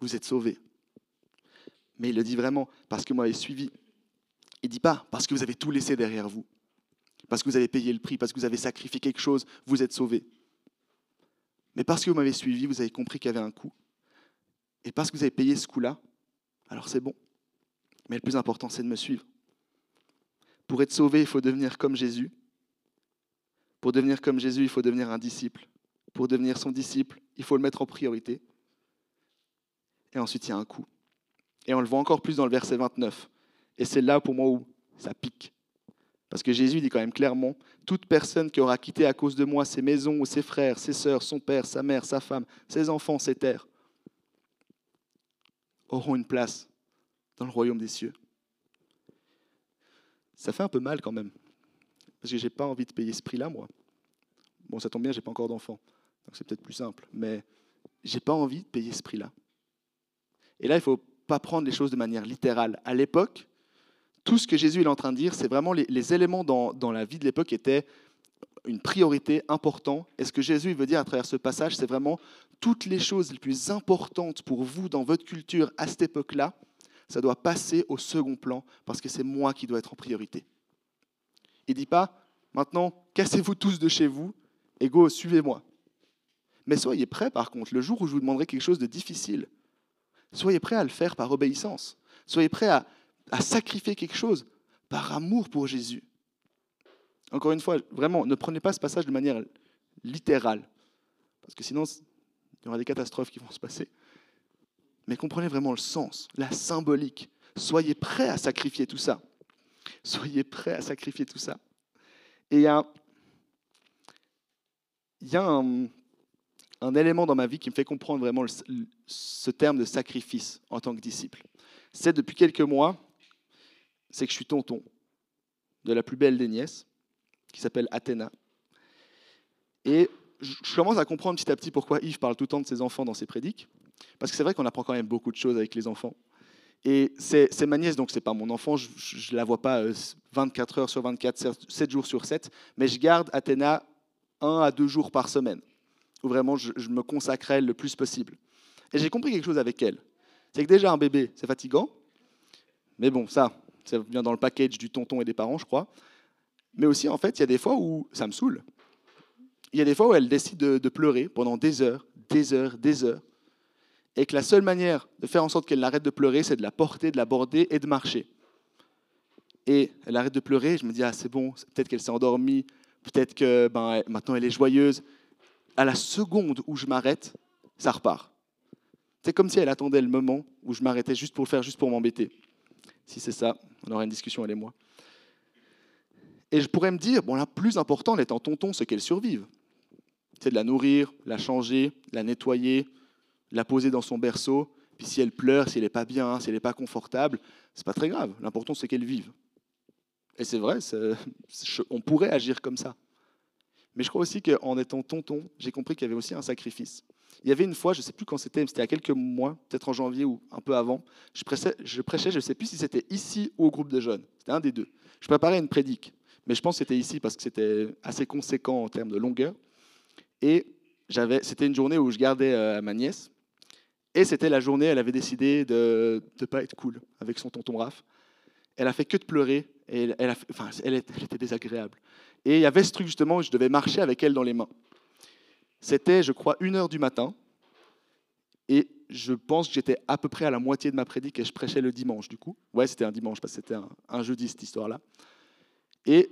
vous êtes sauvés. Mais il le dit vraiment parce que vous m'avez suivi. Il ne dit pas parce que vous avez tout laissé derrière vous parce que vous avez payé le prix, parce que vous avez sacrifié quelque chose, vous êtes sauvés. Mais parce que vous m'avez suivi, vous avez compris qu'il y avait un coût. Et parce que vous avez payé ce coût-là, alors c'est bon. Mais le plus important, c'est de me suivre. Pour être sauvé, il faut devenir comme Jésus. Pour devenir comme Jésus, il faut devenir un disciple. Pour devenir son disciple, il faut le mettre en priorité. Et ensuite, il y a un coût. Et on le voit encore plus dans le verset 29. Et c'est là pour moi où ça pique. Parce que Jésus dit quand même clairement, toute personne qui aura quitté à cause de moi ses maisons ou ses frères, ses sœurs, son père, sa mère, sa femme, ses enfants, ses terres, auront une place dans le royaume des cieux. Ça fait un peu mal quand même, parce que je n'ai pas envie de payer ce prix-là, moi. Bon, ça tombe bien, je n'ai pas encore d'enfants, donc c'est peut-être plus simple, mais j'ai pas envie de payer ce prix-là. Et là, il ne faut pas prendre les choses de manière littérale. À l'époque, tout ce que Jésus est en train de dire, c'est vraiment les, éléments dans, la vie de l'époque étaient une priorité importante. Et ce que Jésus veut dire à travers ce passage, c'est vraiment toutes les choses les plus importantes pour vous dans votre culture à cette époque-là, ça doit passer au second plan parce que c'est moi qui dois être en priorité. Il ne dit pas, maintenant, cassez-vous tous de chez vous et go, suivez-moi. Mais soyez prêts, par contre, le jour où je vous demanderai quelque chose de difficile, soyez prêts à le faire par obéissance. Soyez prêts à, à sacrifier quelque chose par amour pour Jésus. Encore une fois, vraiment, ne prenez pas ce passage de manière littérale, parce que sinon, il y aura des catastrophes qui vont se passer. Mais comprenez vraiment le sens, la symbolique. Soyez prêts à sacrifier tout ça. Soyez prêts à sacrifier tout ça. Et il y a, un, élément dans ma vie qui me fait comprendre vraiment ce terme de sacrifice en tant que disciple. C'est depuis quelques mois, c'est que je suis tonton de la plus belle des nièces, qui s'appelle Athéna. Et je commence à comprendre petit à petit pourquoi Yves parle tout le temps de ses enfants dans ses prédiques. Parce que c'est vrai qu'on apprend quand même beaucoup de choses avec les enfants. Et c'est ma nièce, donc c'est pas mon enfant, je ne la vois pas 24 euh, heures sur 24, 7 jours sur 7, mais je garde Athéna un à deux jours par semaine, où vraiment je me consacre à elle le plus possible. Et j'ai compris quelque chose avec elle. C'est que déjà un bébé, c'est fatigant, mais bon, ça, ça vient dans le package du tonton et des parents, je crois. Mais aussi, en fait, il y a des fois où ça me saoule. Il y a des fois où elle décide de, pleurer pendant des heures, des heures, des heures. Et que la seule manière de faire en sorte qu'elle arrête de pleurer, c'est de la porter, de la border et de marcher. Et elle arrête de pleurer, je me dis, ah c'est bon, peut-être qu'elle s'est endormie, peut-être que ben, maintenant elle est joyeuse. À la seconde où je m'arrête, ça repart. C'est comme si elle attendait le moment où je m'arrêtais juste pour le faire, juste pour m'embêter. Si c'est ça, on aura une discussion, elle et moi. Et je pourrais me dire, bon, la plus important en étant tonton, c'est qu'elle survive. C'est de la nourrir, la changer, la nettoyer, la poser dans son berceau. Puis si elle pleure, si elle n'est pas bien, si elle n'est pas confortable, c'est pas très grave. L'important, c'est qu'elle vive. Et c'est vrai, on pourrait agir comme ça. Mais je crois aussi qu'en étant tonton, j'ai compris qu'il y avait aussi un sacrifice. Il y avait une fois, je ne sais plus quand c'était, c'était a quelques mois, peut-être en janvier ou un peu avant, je, prêchais, je ne sais plus si c'était ici ou au groupe de jeunes. C'était un des deux. Je préparais une prédique, mais je pense que c'était ici parce que c'était assez conséquent en termes de longueur. Et j'avais, c'était une journée où je gardais euh, ma nièce. Et c'était la journée, elle avait décidé de ne pas être cool avec son tonton Raph. Elle a fait que de pleurer. Et elle, enfin, elle, était désagréable. Et il y avait ce truc justement où je devais marcher avec elle dans les mains. C'était, je crois, une heure du matin. Et je pense que j'étais à peu près à la moitié de ma prédique et je prêchais le dimanche, du coup. Ouais, c'était un dimanche, parce que c'était un jeudi, cette histoire-là. Et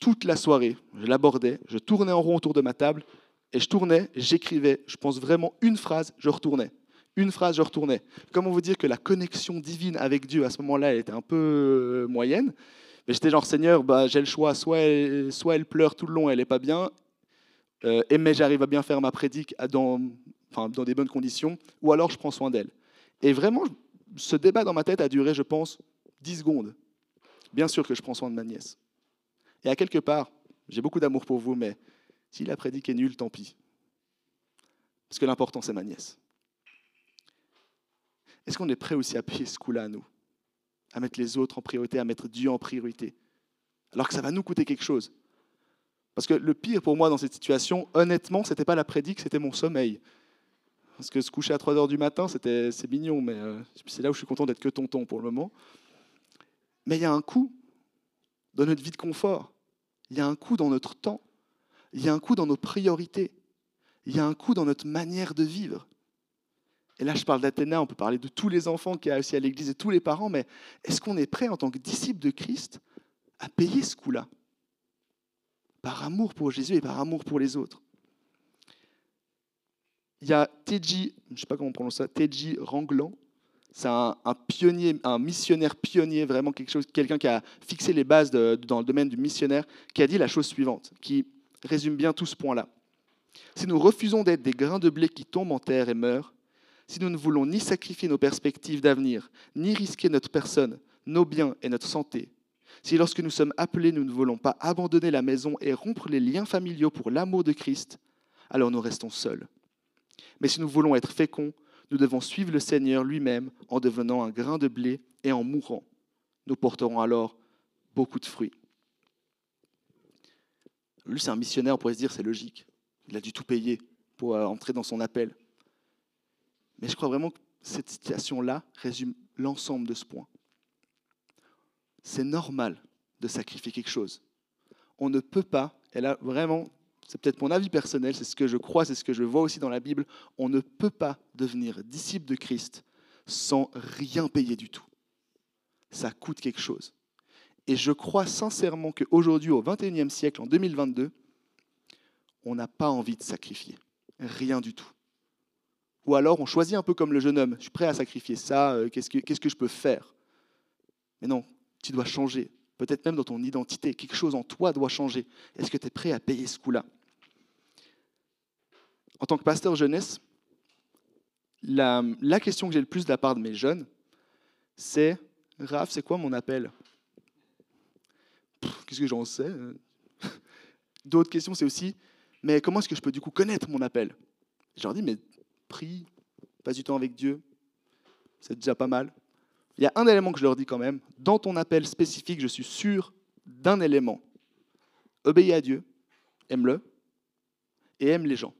toute la soirée, je l'abordais, je tournais en rond autour de ma table, et je tournais, j'écrivais, je pense vraiment une phrase, je retournais. Une phrase, je retournais. Comment vous dire que la connexion divine avec Dieu à ce moment-là, elle était un peu euh, moyenne? Mais j'étais genre, Seigneur, bah, j'ai le choix, soit elle, pleure tout le long, elle n'est pas bien, euh, et mais j'arrive à bien faire ma prédique dans, dans des bonnes conditions, ou alors je prends soin d'elle. Et vraiment, ce débat dans ma tête a duré, je pense, 10 secondes. Bien sûr que je prends soin de ma nièce. Et à quelque part, j'ai beaucoup d'amour pour vous, mais si la prédique est nulle, tant pis. Parce que l'important, c'est ma nièce. Est-ce qu'on est prêt aussi à payer ce coup-là, nous? À mettre les autres en priorité, à mettre Dieu en priorité Alors que ça va nous coûter quelque chose. Parce que le pire pour moi dans cette situation, honnêtement, ce n'était pas la prédique, c'était mon sommeil. Parce que se coucher à 3 heures du matin, c'était, c'est mignon, mais euh, c'est là où je suis content d'être que tonton pour le moment. Mais il y a un coût dans notre vie de confort. Il y a un coût dans notre temps. Il y a un coût dans nos priorités. Il y a un coût dans notre manière de vivre. Et là, je parle d'Athéna, on peut parler de tous les enfants qui y a aussi à l'Église et tous les parents, mais est-ce qu'on est prêt en tant que disciple de Christ à payer ce coût-là Par amour pour Jésus et par amour pour les autres. Il y a Teji, je ne sais pas comment on prononce ça, Teji Ranglan. C'est un, pionnier, un missionnaire pionnier, vraiment quelqu'un qui a fixé les bases dans le domaine du missionnaire, qui a dit la chose suivante, qui résume bien tout ce point-là. Si nous refusons d'être des grains de blé qui tombent en terre et meurent, si nous ne voulons ni sacrifier nos perspectives d'avenir, ni risquer notre personne, nos biens et notre santé, si lorsque nous sommes appelés, nous ne voulons pas abandonner la maison et rompre les liens familiaux pour l'amour de Christ, alors nous restons seuls. Mais si nous voulons être féconds, nous devons suivre le Seigneur lui-même en devenant un grain de blé et en mourant. Nous porterons alors beaucoup de fruits. Lui, c'est un missionnaire, on pourrait se dire, c'est logique. Il a dû tout payer pour euh, entrer dans son appel. Mais je crois vraiment que cette situation-là résume l'ensemble de ce point. C'est normal de sacrifier quelque chose. On ne peut pas, et là vraiment, c'est peut-être mon avis personnel, c'est ce que je crois, c'est ce que je vois aussi dans la Bible, on ne peut pas devenir disciple de Christ sans rien payer du tout. Ça coûte quelque chose. Et je crois sincèrement qu'aujourd'hui, au XXIe siècle, en 2022, on n'a pas envie de sacrifier. Rien du tout. Ou alors on choisit un peu comme le jeune homme, je suis prêt à sacrifier ça, euh, qu'est-ce que, qu'est-ce que je peux faire? Mais non, tu dois changer. Peut-être même dans ton identité, quelque chose en toi doit changer. Est-ce que tu es prêt à payer ce coup-là En tant que pasteur jeunesse, la, question que j'ai le plus de la part de mes jeunes, c'est Raph, c'est quoi mon appel? Qu'est-ce que j'en sais? D'autres questions, c'est aussi mais comment est-ce que je peux du coup connaître mon appel? Je leur dis mais prie, passe du temps avec Dieu, c'est déjà pas mal. Il y a un élément que je leur dis quand même. Dans ton appel spécifique, je suis sûr d'un élément. Obéis à Dieu, aime-le et aime les gens.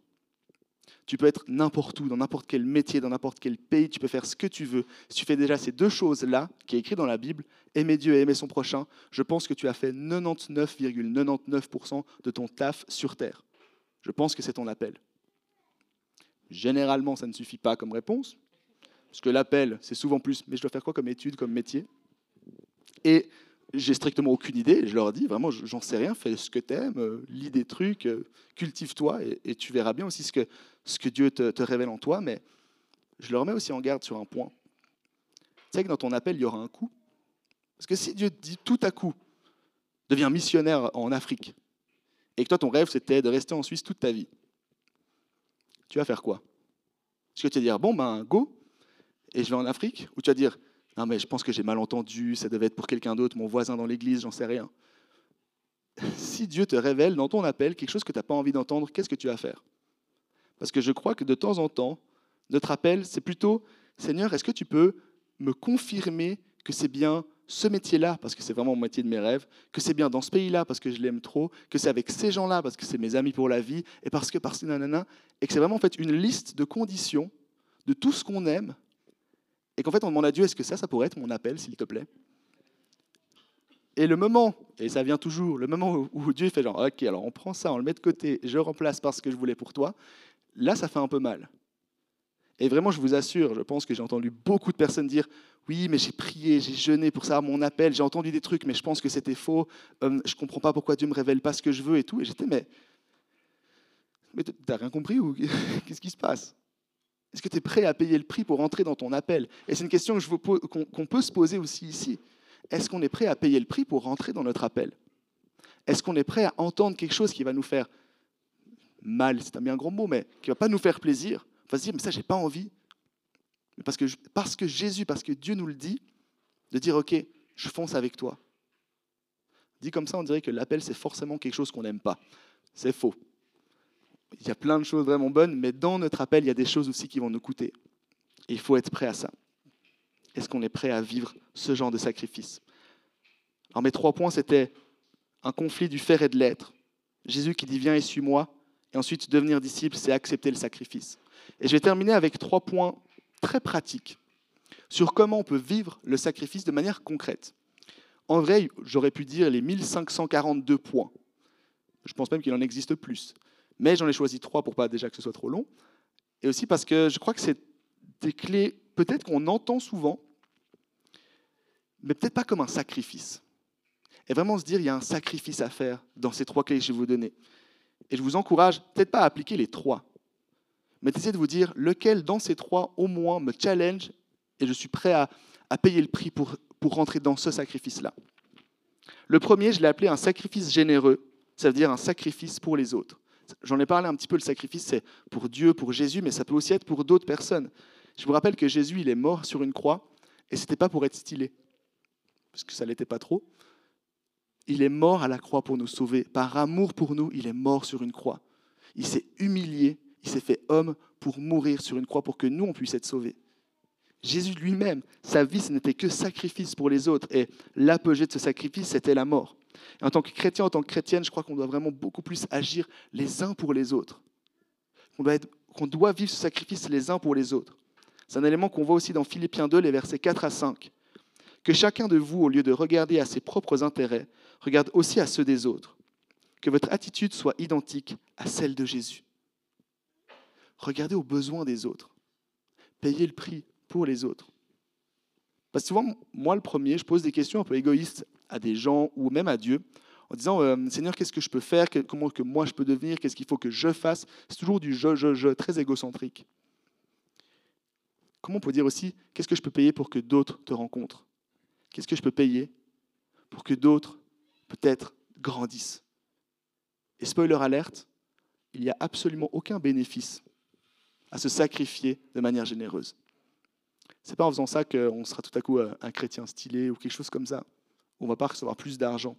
Tu peux être n'importe où, dans n'importe quel métier, dans n'importe quel pays, tu peux faire ce que tu veux. Si tu fais déjà ces deux choses-là, qui est écrit dans la Bible, aimer Dieu et aimer son prochain, je pense que tu as fait 99,99% de ton taf sur Terre. Je pense que c'est ton appel. Généralement, ça ne suffit pas comme réponse, parce que l'appel, c'est souvent plus, mais je dois faire quoi comme étude, comme métier? J'ai strictement aucune idée. Je leur dis, vraiment, j'en sais rien, fais ce que tu aimes, euh, lis des trucs, euh, cultive-toi, et, tu verras bien aussi ce que, ce que Dieu te, te, révèle en toi. Mais je leur mets aussi en garde sur un point. Tu sais que dans ton appel, il y aura un coup. Parce que si Dieu te dit tout à coup, deviens missionnaire en Afrique, et que toi, ton rêve, c'était de rester en Suisse toute ta vie, tu vas faire quoi? Est-ce que tu vas dire, bon, ben, go, et je vais en Afrique? Ou tu vas dire, non, mais je pense que j'ai mal entendu, ça devait être pour quelqu'un d'autre, mon voisin dans l'église, j'en sais rien. Si Dieu te révèle dans ton appel quelque chose que tu n'as pas envie d'entendre, qu'est-ce que tu vas faire? Parce que je crois que de temps en temps, notre appel, c'est plutôt, Seigneur, est-ce que tu peux me confirmer que c'est bien ce métier-là, parce que c'est vraiment mon métier de mes rêves, que c'est bien dans ce pays-là, parce que je l'aime trop, que c'est avec ces gens-là, parce que c'est mes amis pour la vie, et parce que, parce que, nanana, et que c'est vraiment en fait une liste de conditions de tout ce qu'on aime et qu'en fait, on demande à Dieu, est-ce que ça, ça pourrait être mon appel, s'il te plaît? Et le moment, et ça vient toujours, le moment où Dieu fait genre, ok, alors on prend ça, on le met de côté, je remplace par ce que je voulais pour toi, là, ça fait un peu mal. Et vraiment, je vous assure, je pense que j'ai entendu beaucoup de personnes dire Oui, mais j'ai prié, j'ai jeûné pour ça, mon appel, j'ai entendu des trucs, mais je pense que c'était faux, euh, je ne comprends pas pourquoi Dieu ne me révèle pas ce que je veux et tout. Et j'étais Mais, mais t'as rien compris ou qu'est-ce qui se passe? Est-ce que tu es prêt à payer le prix pour entrer dans ton appel? Et c'est une question qu'on peut se poser aussi ici. Est-ce qu'on est prêt à payer le prix pour rentrer dans notre appel? Est-ce qu'on est prêt à entendre quelque chose qui va nous faire mal, c'est un bien grand mot, mais qui ne va pas nous faire plaisir On va se dire, mais ça, j'ai pas envie. Parce, que, parce que Jésus, parce que Dieu nous le dit, de dire, OK, je fonce avec toi. Dit comme ça, on dirait que l'appel, c'est forcément quelque chose qu'on n'aime pas. C'est faux. Il y a plein de choses vraiment bonnes, mais dans notre appel, il y a des choses aussi qui vont nous coûter. Et il faut être prêt à ça. Est-ce qu'on est prêt à vivre ce genre de sacrifice? Alors mes trois points, c'était un conflit du faire et de l'être. Jésus qui dit viens et suis-moi. Et ensuite, devenir disciple, c'est accepter le sacrifice. Et je vais terminer avec trois points très pratiques sur comment on peut vivre le sacrifice de manière concrète. En vrai, j'aurais pu dire les 1542 points. Je pense même qu'il en existe plus. Mais j'en ai choisi trois pour pas déjà que ce soit trop long. Et aussi parce que je crois que c'est des clés peut-être qu'on entend souvent, mais peut-être pas comme un sacrifice. Et vraiment se dire, il y a un sacrifice à faire dans ces trois clés que je vais vous donner. Et je vous encourage, peut-être pas à appliquer les trois, mais d'essayer de vous dire lequel dans ces trois, au moins, me challenge et je suis prêt à, payer le prix pour, pour rentrer dans ce sacrifice-là. Le premier, je l'ai appelé un sacrifice généreux, ça veut dire un sacrifice pour les autres. J'en ai parlé un petit peu, le sacrifice, c'est pour Dieu, pour Jésus, mais ça peut aussi être pour d'autres personnes. Je vous rappelle que Jésus, il est mort sur une croix, et ce n'était pas pour être stylé, parce que ça ne l'était pas trop. Il est mort à la croix pour nous sauver. Par amour pour nous, il est mort sur une croix. Il s'est humilié, il s'est fait homme pour mourir sur une croix, pour que nous, on puisse être sauvés. Jésus lui-même, sa vie, ce n'était que sacrifice pour les autres, et l'apogée de ce sacrifice, c'était la mort. En tant que chrétien, en tant que chrétienne, je crois qu'on doit vraiment beaucoup plus agir les uns pour les autres. Qu'on doit, doit vivre ce sacrifice les uns pour les autres. C'est un élément qu'on voit aussi dans Philippiens 2, les versets 4 à 5. Que chacun de vous, au lieu de regarder à ses propres intérêts, regarde aussi à ceux des autres. Que votre attitude soit identique à celle de Jésus. Regardez aux besoins des autres. Payez le prix pour les autres. Parce que souvent, moi le premier, je pose des questions un peu égoïstes à des gens ou même à Dieu en disant euh, Seigneur, qu'est-ce que je peux faire? Comment que moi je peux devenir? Qu'est-ce qu'il faut que je fasse C'est toujours du je, je, je, très égocentrique. Comment on peut dire aussi, qu'est-ce que je peux payer pour que d'autres te rencontrent? Qu'est-ce que je peux payer pour que d'autres, peut-être, grandissent Et spoiler alerte, il n'y a absolument aucun bénéfice à se sacrifier de manière généreuse. C'est pas en faisant ça qu'on sera tout à coup un chrétien stylé ou quelque chose comme ça. On ne va pas recevoir plus d'argent.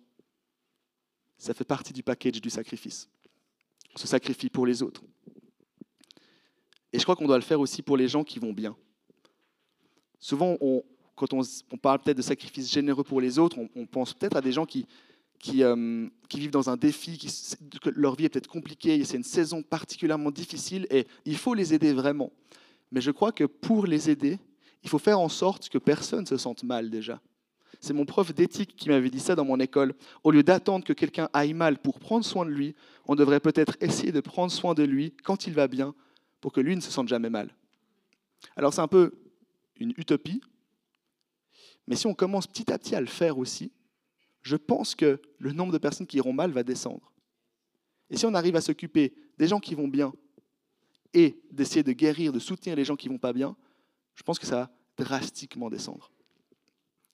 Ça fait partie du package du sacrifice. On se sacrifie pour les autres. Et je crois qu'on doit le faire aussi pour les gens qui vont bien. Souvent, quand on, parle peut-être de sacrifice généreux pour les autres, on, pense peut-être à des gens qui, euh, vivent dans un défi, que leur vie est peut-être compliquée, c'est une saison particulièrement difficile et il faut les aider vraiment. Mais je crois que pour les aider, il faut faire en sorte que personne ne se sente mal déjà. C'est mon prof d'éthique qui m'avait dit ça dans mon école. Au lieu d'attendre que quelqu'un aille mal pour prendre soin de lui, on devrait peut-être essayer de prendre soin de lui quand il va bien, pour que lui ne se sente jamais mal. Alors c'est un peu une utopie. Mais si on commence petit à petit à le faire aussi, je pense que le nombre de personnes qui iront mal va descendre. Et si on arrive à s'occuper des gens qui vont bien et d'essayer de guérir, de soutenir les gens qui vont pas bien, je pense que ça va drastiquement descendre.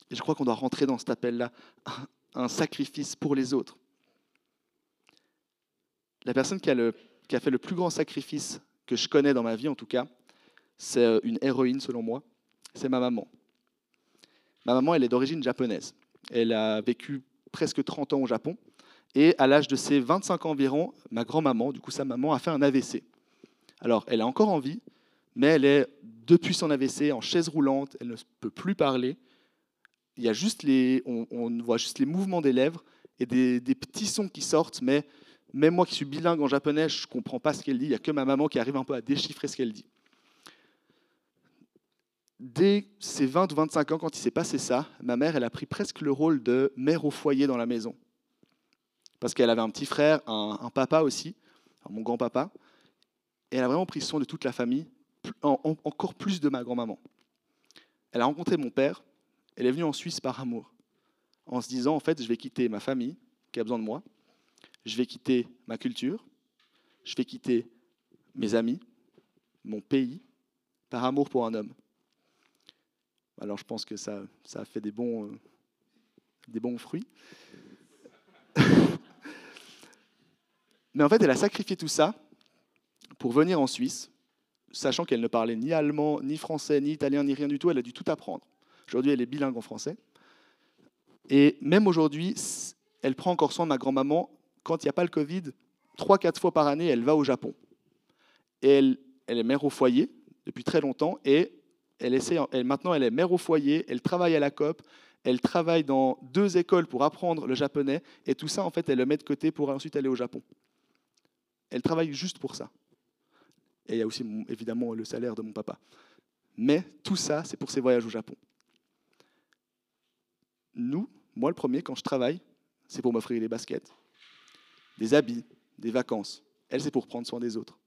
Et je crois qu'on doit rentrer dans cet appel-là, un sacrifice pour les autres. La personne qui a, qui a fait le plus grand sacrifice que je connais dans ma vie, en tout cas, c'est euh, une héroïne selon moi, c'est ma maman. Ma maman, elle est d'origine japonaise. Elle a vécu presque 30 ans au Japon. Et à l'âge de ses 25 ans environ, ma grand-maman, du coup sa maman, a fait un AVC. Alors, elle est encore en vie, mais elle est, depuis son AVC, en chaise roulante, elle ne peut plus parler. Il y a juste les, on, voit juste les mouvements des lèvres et des, petits sons qui sortent, mais même moi qui suis bilingue en japonais, je ne comprends pas ce qu'elle dit. Il n'y a que ma maman qui arrive un peu à déchiffrer ce qu'elle dit dès ses 20 ou 25 ans, quand il s'est passé ça, ma mère, elle a pris presque le rôle de mère au foyer dans la maison. Parce qu'elle avait un petit frère, un, papa aussi, mon grand-papa. Et elle a vraiment pris soin de toute la famille. encore plus de ma grand-maman. Elle a rencontré mon père, elle est venue en Suisse par amour, en se disant, en fait, je vais quitter ma famille, qui a besoin de moi, je vais quitter ma culture, je vais quitter mes amis, mon pays, par amour pour un homme. Alors je pense que ça, a fait des bons, euh, des bons fruits. Mais en fait, elle a sacrifié tout ça pour venir en Suisse, sachant qu'elle ne parlait ni allemand, ni français, ni italien, ni rien du tout. Elle a dû tout apprendre. Aujourd'hui, elle est bilingue en français. Et même aujourd'hui, elle prend encore soin de ma grand-maman. Quand il n'y a pas le Covid, trois, quatre fois par année, elle va au Japon. Et elle, est mère au foyer depuis très longtemps. Et maintenant, elle est mère au foyer. Elle travaille à la COP. Elle travaille dans deux écoles pour apprendre le japonais. Et tout ça, en fait, elle le met de côté pour ensuite aller au Japon. Elle travaille juste pour ça. Et il y a aussi évidemment le salaire de mon papa. Mais tout ça, c'est pour ses voyages au Japon. Nous, moi le premier, quand je travaille, c'est pour m'offrir des baskets, des habits, des vacances. Elle, c'est pour prendre soin des autres.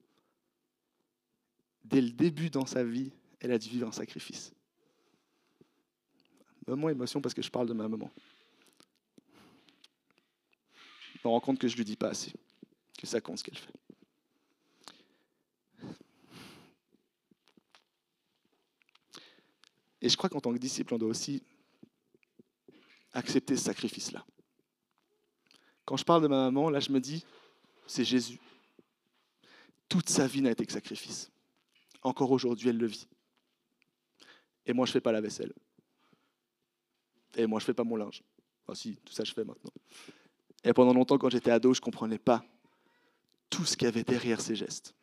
Dès le début dans sa vie, elle a dû vivre un sacrifice. Maman émotion parce que je parle de ma maman. Je me rends compte que je ne lui dis pas assez que ça compte ce qu'elle fait. Et je crois qu'en tant que disciple, on doit aussi accepter ce sacrifice-là. Quand je parle de ma maman, là, je me dis, c'est Jésus. Toute sa vie n'a été que sacrifice. Encore aujourd'hui, elle le vit. Et moi, je ne fais pas la vaisselle. Et moi, je ne fais pas mon linge. Enfin, si, tout ça, je fais maintenant. Et pendant longtemps, quand j'étais ado, je ne comprenais pas tout ce qu'il y avait derrière ces gestes.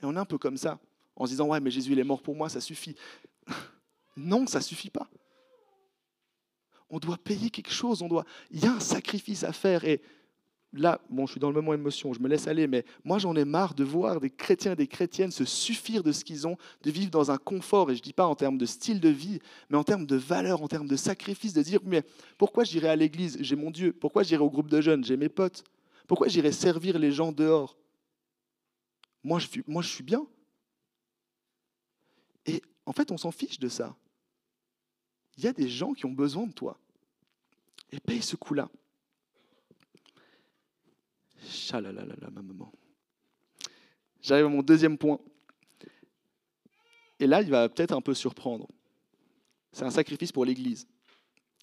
Et on est un peu comme ça, en se disant, ouais, mais Jésus, il est mort pour moi, ça suffit. non, ça suffit pas. On doit payer quelque chose, on doit... il y a un sacrifice à faire. Et là, bon, je suis dans le moment émotion, je me laisse aller, mais moi j'en ai marre de voir des chrétiens et des chrétiennes se suffire de ce qu'ils ont, de vivre dans un confort, et je ne dis pas en termes de style de vie, mais en termes de valeur, en termes de sacrifice, de dire, mais pourquoi j'irai à l'église J'ai mon Dieu. Pourquoi j'irai au groupe de jeunes J'ai mes potes. Pourquoi j'irais servir les gens dehors? Moi je, suis, moi, je suis bien. Et en fait, on s'en fiche de ça. Il y a des gens qui ont besoin de toi. Et paye ce coup-là. Chalalalala, ma maman. J'arrive à mon deuxième point. Et là, il va peut-être un peu surprendre. C'est un sacrifice pour l'Église.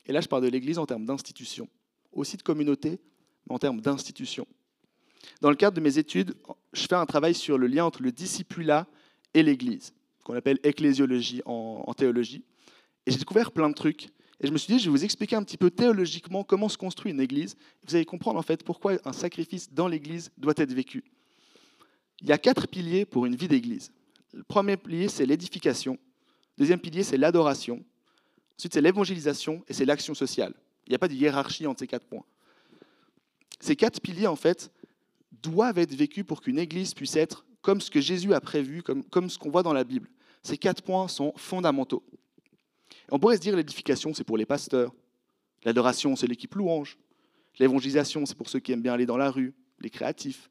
Et là, je parle de l'Église en termes d'institution, aussi de communauté, en termes d'institution. Dans le cadre de mes études, je fais un travail sur le lien entre le discipulat et l'Église, qu'on appelle ecclésiologie en, théologie. Et j'ai découvert plein de trucs. Et je me suis dit, je vais vous expliquer un petit peu théologiquement comment se construit une Église. Vous allez comprendre en fait pourquoi un sacrifice dans l'Église doit être vécu. Il y a quatre piliers pour une vie d'Église. Le premier pilier, c'est l'édification. Le deuxième pilier, c'est l'adoration. Ensuite, c'est l'évangélisation et c'est l'action sociale. Il n'y a pas de hiérarchie entre ces quatre points. Ces quatre piliers, en fait, doivent être vécus pour qu'une église puisse être comme ce que Jésus a prévu, comme, comme ce qu'on voit dans la Bible. Ces quatre points sont fondamentaux. On pourrait se dire l'édification, c'est pour les pasteurs. L'adoration, c'est l'équipe louange. L'évangélisation, c'est pour ceux qui aiment bien aller dans la rue, les créatifs.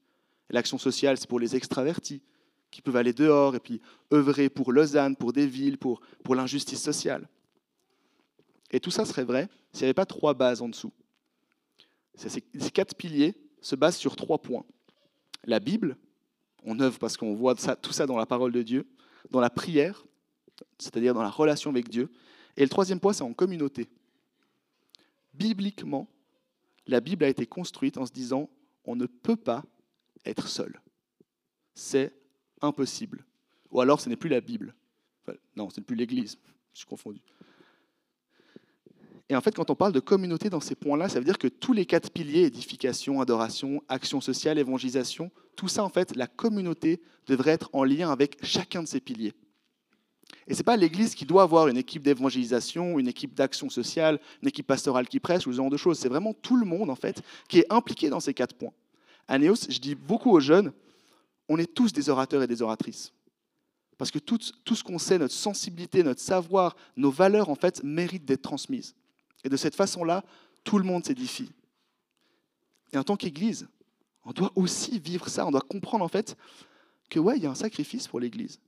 L'action sociale, c'est pour les extravertis, qui peuvent aller dehors et puis œuvrer pour Lausanne, pour des villes, pour, pour l'injustice sociale. Et tout ça serait vrai s'il n'y avait pas trois bases en dessous. Ces quatre piliers se basent sur trois points. La Bible, on œuvre parce qu'on voit tout ça dans la parole de Dieu, dans la prière, c'est-à-dire dans la relation avec Dieu. Et le troisième point, c'est en communauté. Bibliquement, la Bible a été construite en se disant, on ne peut pas être seul. C'est impossible. Ou alors ce n'est plus la Bible. non, ce n'est plus l'Église. Je suis confondu. Et en fait, quand on parle de communauté dans ces points-là, ça veut dire que tous les quatre piliers, édification, adoration, action sociale, évangélisation, tout ça, en fait, la communauté devrait être en lien avec chacun de ces piliers. Et ce n'est pas l'Église qui doit avoir une équipe d'évangélisation, une équipe d'action sociale, une équipe pastorale qui prêche ou ce genre de choses. C'est vraiment tout le monde, en fait, qui est impliqué dans ces quatre points. À Néos, je dis beaucoup aux jeunes, on est tous des orateurs et des oratrices. Parce que tout, tout ce qu'on sait, notre sensibilité, notre savoir, nos valeurs, en fait, méritent d'être transmises. Et de cette façon-là, tout le monde s'édifie. Et en tant qu'Église, on doit aussi vivre ça. On doit comprendre en fait que ouais, il y a un sacrifice pour l'Église.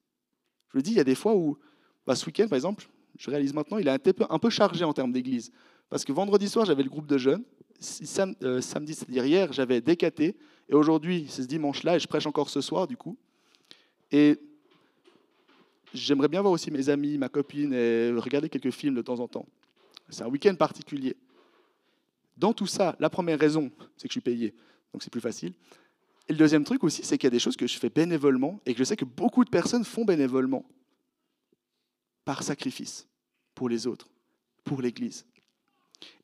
Je le dis, il y a des fois où, bah, ce week-end par exemple, je réalise maintenant, il est un peu, un peu chargé en termes d'église. Parce que vendredi soir, j'avais le groupe de jeunes. Euh, samedi, c'est-à-dire hier, j'avais décaté. Et aujourd'hui, c'est ce dimanche-là, et je prêche encore ce soir, du coup. Et j'aimerais bien voir aussi mes amis, ma copine, et regarder quelques films de temps en temps. C'est un week-end particulier. Dans tout ça, la première raison, c'est que je suis payé, donc c'est plus facile. Et le deuxième truc aussi, c'est qu'il y a des choses que je fais bénévolement et que je sais que beaucoup de personnes font bénévolement par sacrifice pour les autres, pour l'Église.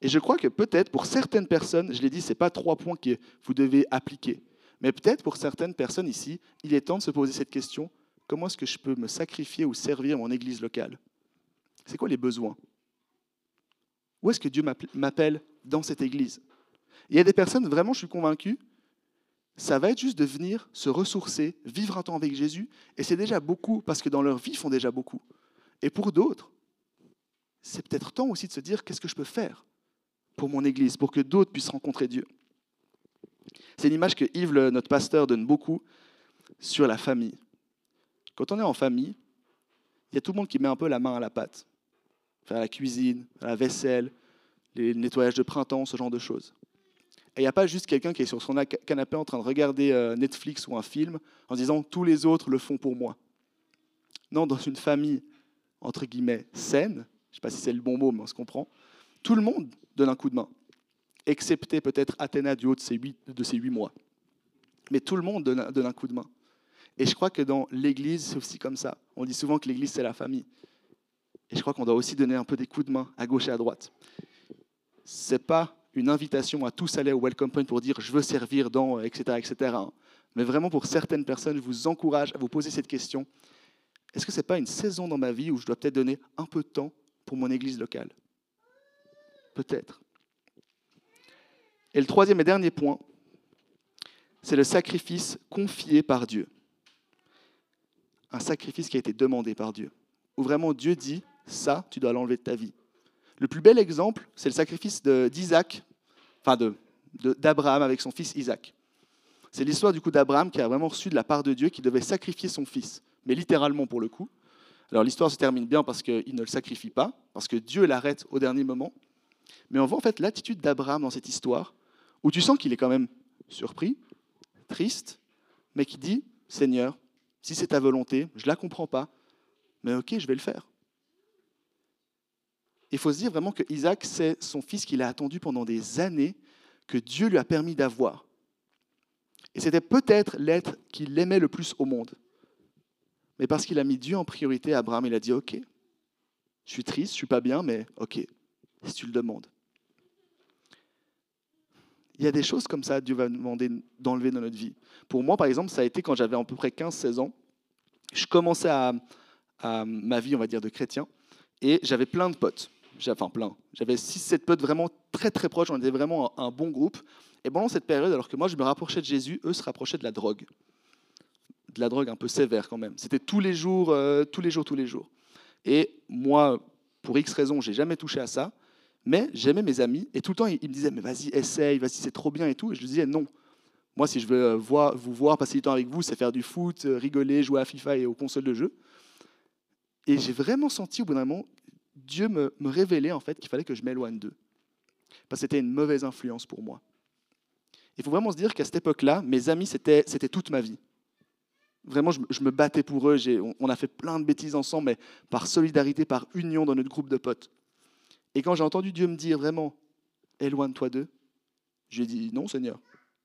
Et je crois que peut-être pour certaines personnes, je l'ai dit, ce n'est pas trois points que vous devez appliquer, mais peut-être pour certaines personnes ici, il est temps de se poser cette question, comment est-ce que je peux me sacrifier ou servir mon Église locale? C'est quoi les besoins? Où est-ce que Dieu m'appelle dans cette Église? Il y a des personnes, vraiment, je suis convaincu, ça va être juste de venir se ressourcer, vivre un temps avec Jésus, et c'est déjà beaucoup, parce que dans leur vie, ils font déjà beaucoup. Et pour d'autres, c'est peut-être temps aussi de se dire qu'est-ce que je peux faire pour mon Église, pour que d'autres puissent rencontrer Dieu? C'est une image que Yves, notre pasteur, donne beaucoup sur la famille. Quand on est en famille, il y a tout le monde qui met un peu la main à la pâte. Faire la cuisine, la vaisselle, les nettoyages de printemps, ce genre de choses. Et il n'y a pas juste quelqu'un qui est sur son canapé en train de regarder euh, Netflix ou un film en disant tous les autres le font pour moi. Non, dans une famille, entre guillemets, saine, je ne sais pas si c'est le bon mot, mais on se comprend, tout le monde donne un coup de main, excepté peut-être Athéna du haut de ses, huit, de ses huit mois. Mais tout le monde donne, donne un coup de main. Et je crois que dans l'Église, c'est aussi comme ça. On dit souvent que l'Église, c'est la famille. Et je crois qu'on doit aussi donner un peu des coups de main à gauche et à droite. Ce n'est pas une invitation à tous aller au Welcome Point pour dire je veux servir dans, etc. etc. Mais vraiment, pour certaines personnes, je vous encourage à vous poser cette question. Est-ce que ce n'est pas une saison dans ma vie où je dois peut-être donner un peu de temps pour mon église locale? Peut-être. Et le troisième et dernier point, c'est le sacrifice confié par Dieu. Un sacrifice qui a été demandé par Dieu. Où vraiment Dieu dit, ça, tu dois l'enlever de ta vie. Le plus bel exemple, c'est le sacrifice d'Isaac, enfin d'Abraham avec son fils Isaac. C'est l'histoire du coup d'Abraham qui a vraiment reçu de la part de Dieu qui devait sacrifier son fils, mais littéralement pour le coup. Alors l'histoire se termine bien parce qu'il ne le sacrifie pas, parce que Dieu l'arrête au dernier moment. Mais on voit en fait l'attitude d'Abraham dans cette histoire, où tu sens qu'il est quand même surpris, triste, mais qui dit, Seigneur, si c'est ta volonté, je ne la comprends pas, mais ok, je vais le faire. Il faut se dire vraiment que Isaac, c'est son fils qu'il a attendu pendant des années, que Dieu lui a permis d'avoir. Et c'était peut-être l'être qu'il aimait le plus au monde. Mais parce qu'il a mis Dieu en priorité, Abraham, il a dit, OK, je suis triste, je ne suis pas bien, mais OK, si tu le demandes. Il y a des choses comme ça, Dieu va nous demander d'enlever dans notre vie. Pour moi, par exemple, ça a été quand j'avais à peu près 15-16 ans. Je commençais à, ma vie, on va dire, de chrétien, et j'avais plein de potes. Enfin, plein. J'avais 6-7 potes vraiment très très proches, on était vraiment un, bon groupe. Et pendant cette période, alors que moi je me rapprochais de Jésus, eux se rapprochaient de la drogue de la drogue un peu sévère quand même. C'était tous les jours, euh, tous les jours, tous les jours. Et moi, pour X raisons, j'ai jamais touché à ça, mais j'aimais mes amis et tout le temps ils me disaient mais vas-y essaye, vas-y c'est trop bien et tout. Et je lui disais non. Moi, si je veux euh, voir, vous voir, passer du temps avec vous, c'est faire du foot, euh, rigoler, jouer à FIFA et aux consoles de jeux. Et j'ai vraiment senti au bout d'un moment Dieu me, me révélait en fait qu'il fallait que je m'éloigne d'eux. Parce que c'était une mauvaise influence pour moi. Il faut vraiment se dire qu'à cette époque-là, mes amis, c'était toute ma vie. Vraiment, je, me battais pour eux. On, a fait plein de bêtises ensemble, mais par solidarité, par union dans notre groupe de potes. Et quand j'ai entendu Dieu me dire vraiment, éloigne-toi d'eux, j'ai dit non, Seigneur.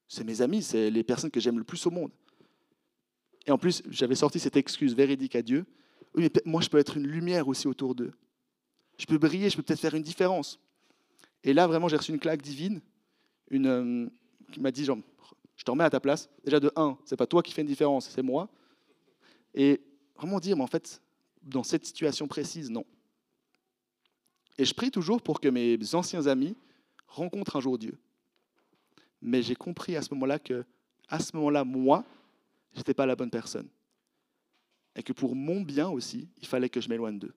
C'est mes amis, c'est les personnes que j'aime le plus au monde. Et en plus, j'avais sorti cette excuse véridique à Dieu. Oui, mais moi, je peux être une lumière aussi autour d'eux. Je peux briller, je peux peut-être faire une différence. Et là, vraiment, j'ai reçu une claque divine, euh, qui m'a dit, genre, je te remets à ta place. Déjà de un, c'est pas toi qui fais une différence, c'est moi. Et vraiment dire, mais en fait, dans cette situation précise, non. Et je prie toujours pour que mes anciens amis rencontrent un jour Dieu. Mais j'ai compris à ce moment-là que, à ce moment-là, moi, j'étais pas la bonne personne. Et que pour mon bien aussi, il fallait que je m'éloigne d'eux.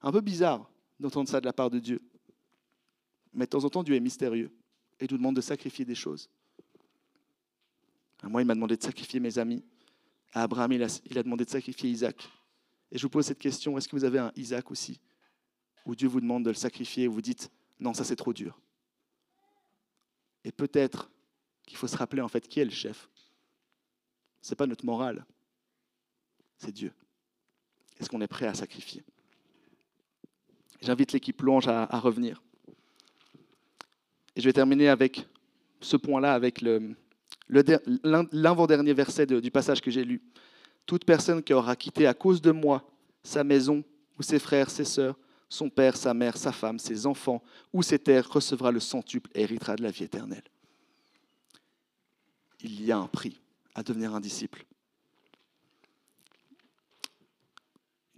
Un peu bizarre d'entendre ça de la part de Dieu. Mais de temps en temps, Dieu est mystérieux et nous demande de sacrifier des choses. Moi, il m'a demandé de sacrifier mes amis. À Abraham, il a, demandé de sacrifier Isaac. Et je vous pose cette question, est-ce que vous avez un Isaac aussi Où Dieu vous demande de le sacrifier et vous dites, non, ça c'est trop dur. Et peut-être qu'il faut se rappeler en fait qui est le chef. Ce n'est pas notre morale, c'est Dieu. Est-ce qu'on est prêt à sacrifier? J'invite l'équipe louange à, revenir. Et je vais terminer avec ce point-là, avec l'avant-dernier verset du passage que j'ai lu. Toute personne qui aura quitté à cause de moi sa maison ou ses frères, ses sœurs, son père, sa mère, sa femme, ses enfants ou ses terres recevra le centuple et héritera de la vie éternelle. Il y a un prix à devenir un disciple.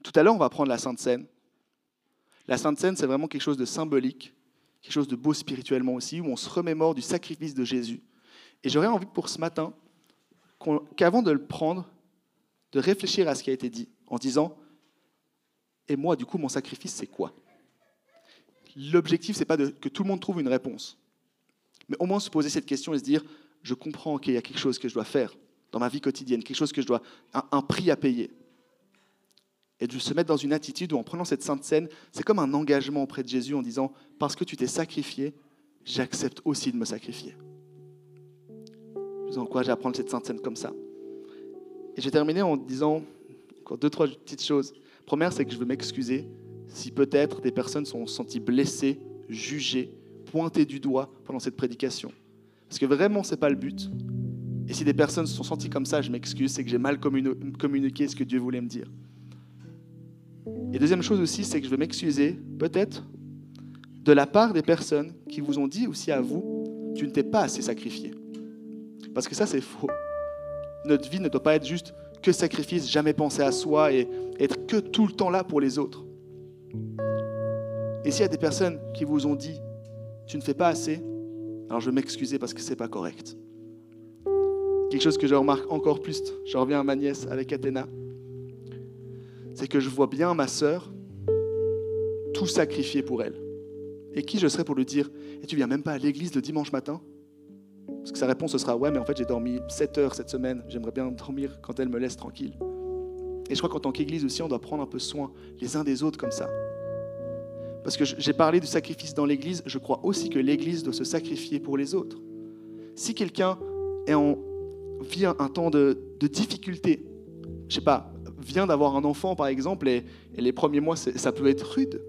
Tout à l'heure, on va prendre la Sainte Seine. La Sainte Seine, c'est vraiment quelque chose de symbolique, quelque chose de beau spirituellement aussi, où on se remémore du sacrifice de Jésus. Et j'aurais envie pour ce matin qu'avant de le prendre, de réfléchir à ce qui a été dit, en disant, et moi, du coup, mon sacrifice, c'est quoi? L'objectif, ce n'est pas de, que tout le monde trouve une réponse, mais au moins se poser cette question et se dire, je comprends qu'il y a quelque chose que je dois faire dans ma vie quotidienne, quelque chose que je dois, un prix à payer. Et de se mettre dans une attitude où en prenant cette sainte scène, c'est comme un engagement auprès de Jésus en disant, parce que tu t'es sacrifié, j'accepte aussi de me sacrifier. Je vous encourage à prendre cette sainte scène comme ça. Et j'ai terminé en disant encore deux, trois petites choses. Première, c'est que je veux m'excuser si peut-être des personnes sont senties blessées, jugées, pointées du doigt pendant cette prédication. Parce que vraiment, ce n'est pas le but. Et si des personnes se sont senties comme ça, je m'excuse, c'est que j'ai mal communiqué ce que Dieu voulait me dire. Et deuxième chose aussi, c'est que je veux m'excuser, peut-être, de la part des personnes qui vous ont dit aussi à vous, tu ne t'es pas assez sacrifié. Parce que ça, c'est faux. Notre vie ne doit pas être juste que sacrifice, jamais penser à soi et être que tout le temps là pour les autres. Et s'il y a des personnes qui vous ont dit, tu ne fais pas assez, alors je vais m'excuser parce que ce n'est pas correct. Quelque chose que je remarque encore plus, je reviens à ma nièce avec Athéna, c'est que je vois bien ma sœur tout sacrifier pour elle. Et qui je serais pour lui dire, et tu viens même pas à l'église le dimanche matin? Parce que sa réponse ce sera, ouais, mais en fait j'ai dormi 7 heures cette semaine, j'aimerais bien dormir quand elle me laisse tranquille. Et je crois qu'en tant qu'église aussi, on doit prendre un peu soin les uns des autres comme ça. Parce que j'ai parlé du sacrifice dans l'Église, je crois aussi que l'Église doit se sacrifier pour les autres. Si quelqu'un vit un, temps de, difficulté, je sais pas, vient d'avoir un enfant par exemple, et, les premiers mois, ça peut être rude,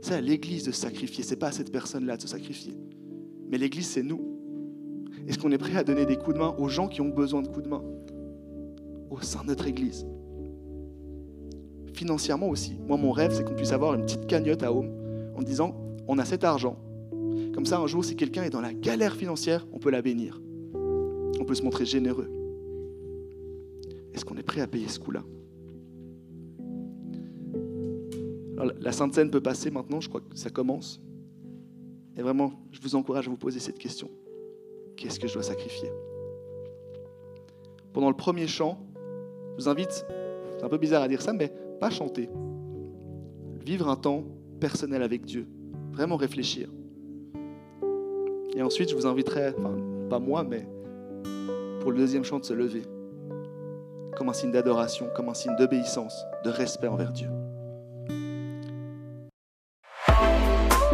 c'est à l'Église de sacrifier, c'est pas à cette personne-là de se sacrifier. Mais l'Église, c'est nous. Est-ce qu'on est prêt à donner des coups de main aux gens qui ont besoin de coups de main au sein de notre Église? Financièrement aussi. Moi, mon rêve, c'est qu'on puisse avoir une petite cagnotte à Home en disant, on a cet argent. Comme ça, un jour, si quelqu'un est dans la galère financière, on peut la bénir. On peut se montrer généreux. Est-ce qu'on est prêt à payer ce La Sainte Seine peut passer maintenant, je crois que ça commence. Et vraiment, je vous encourage à vous poser cette question. Qu'est-ce que je dois sacrifier? Pendant le premier chant, je vous invite, c'est un peu bizarre à dire ça, mais pas chanter. Vivre un temps personnel avec Dieu. Vraiment réfléchir. Et ensuite, je vous inviterai, enfin, pas moi, mais pour le deuxième chant de se lever. Comme un signe d'adoration, comme un signe d'obéissance, de respect envers Dieu.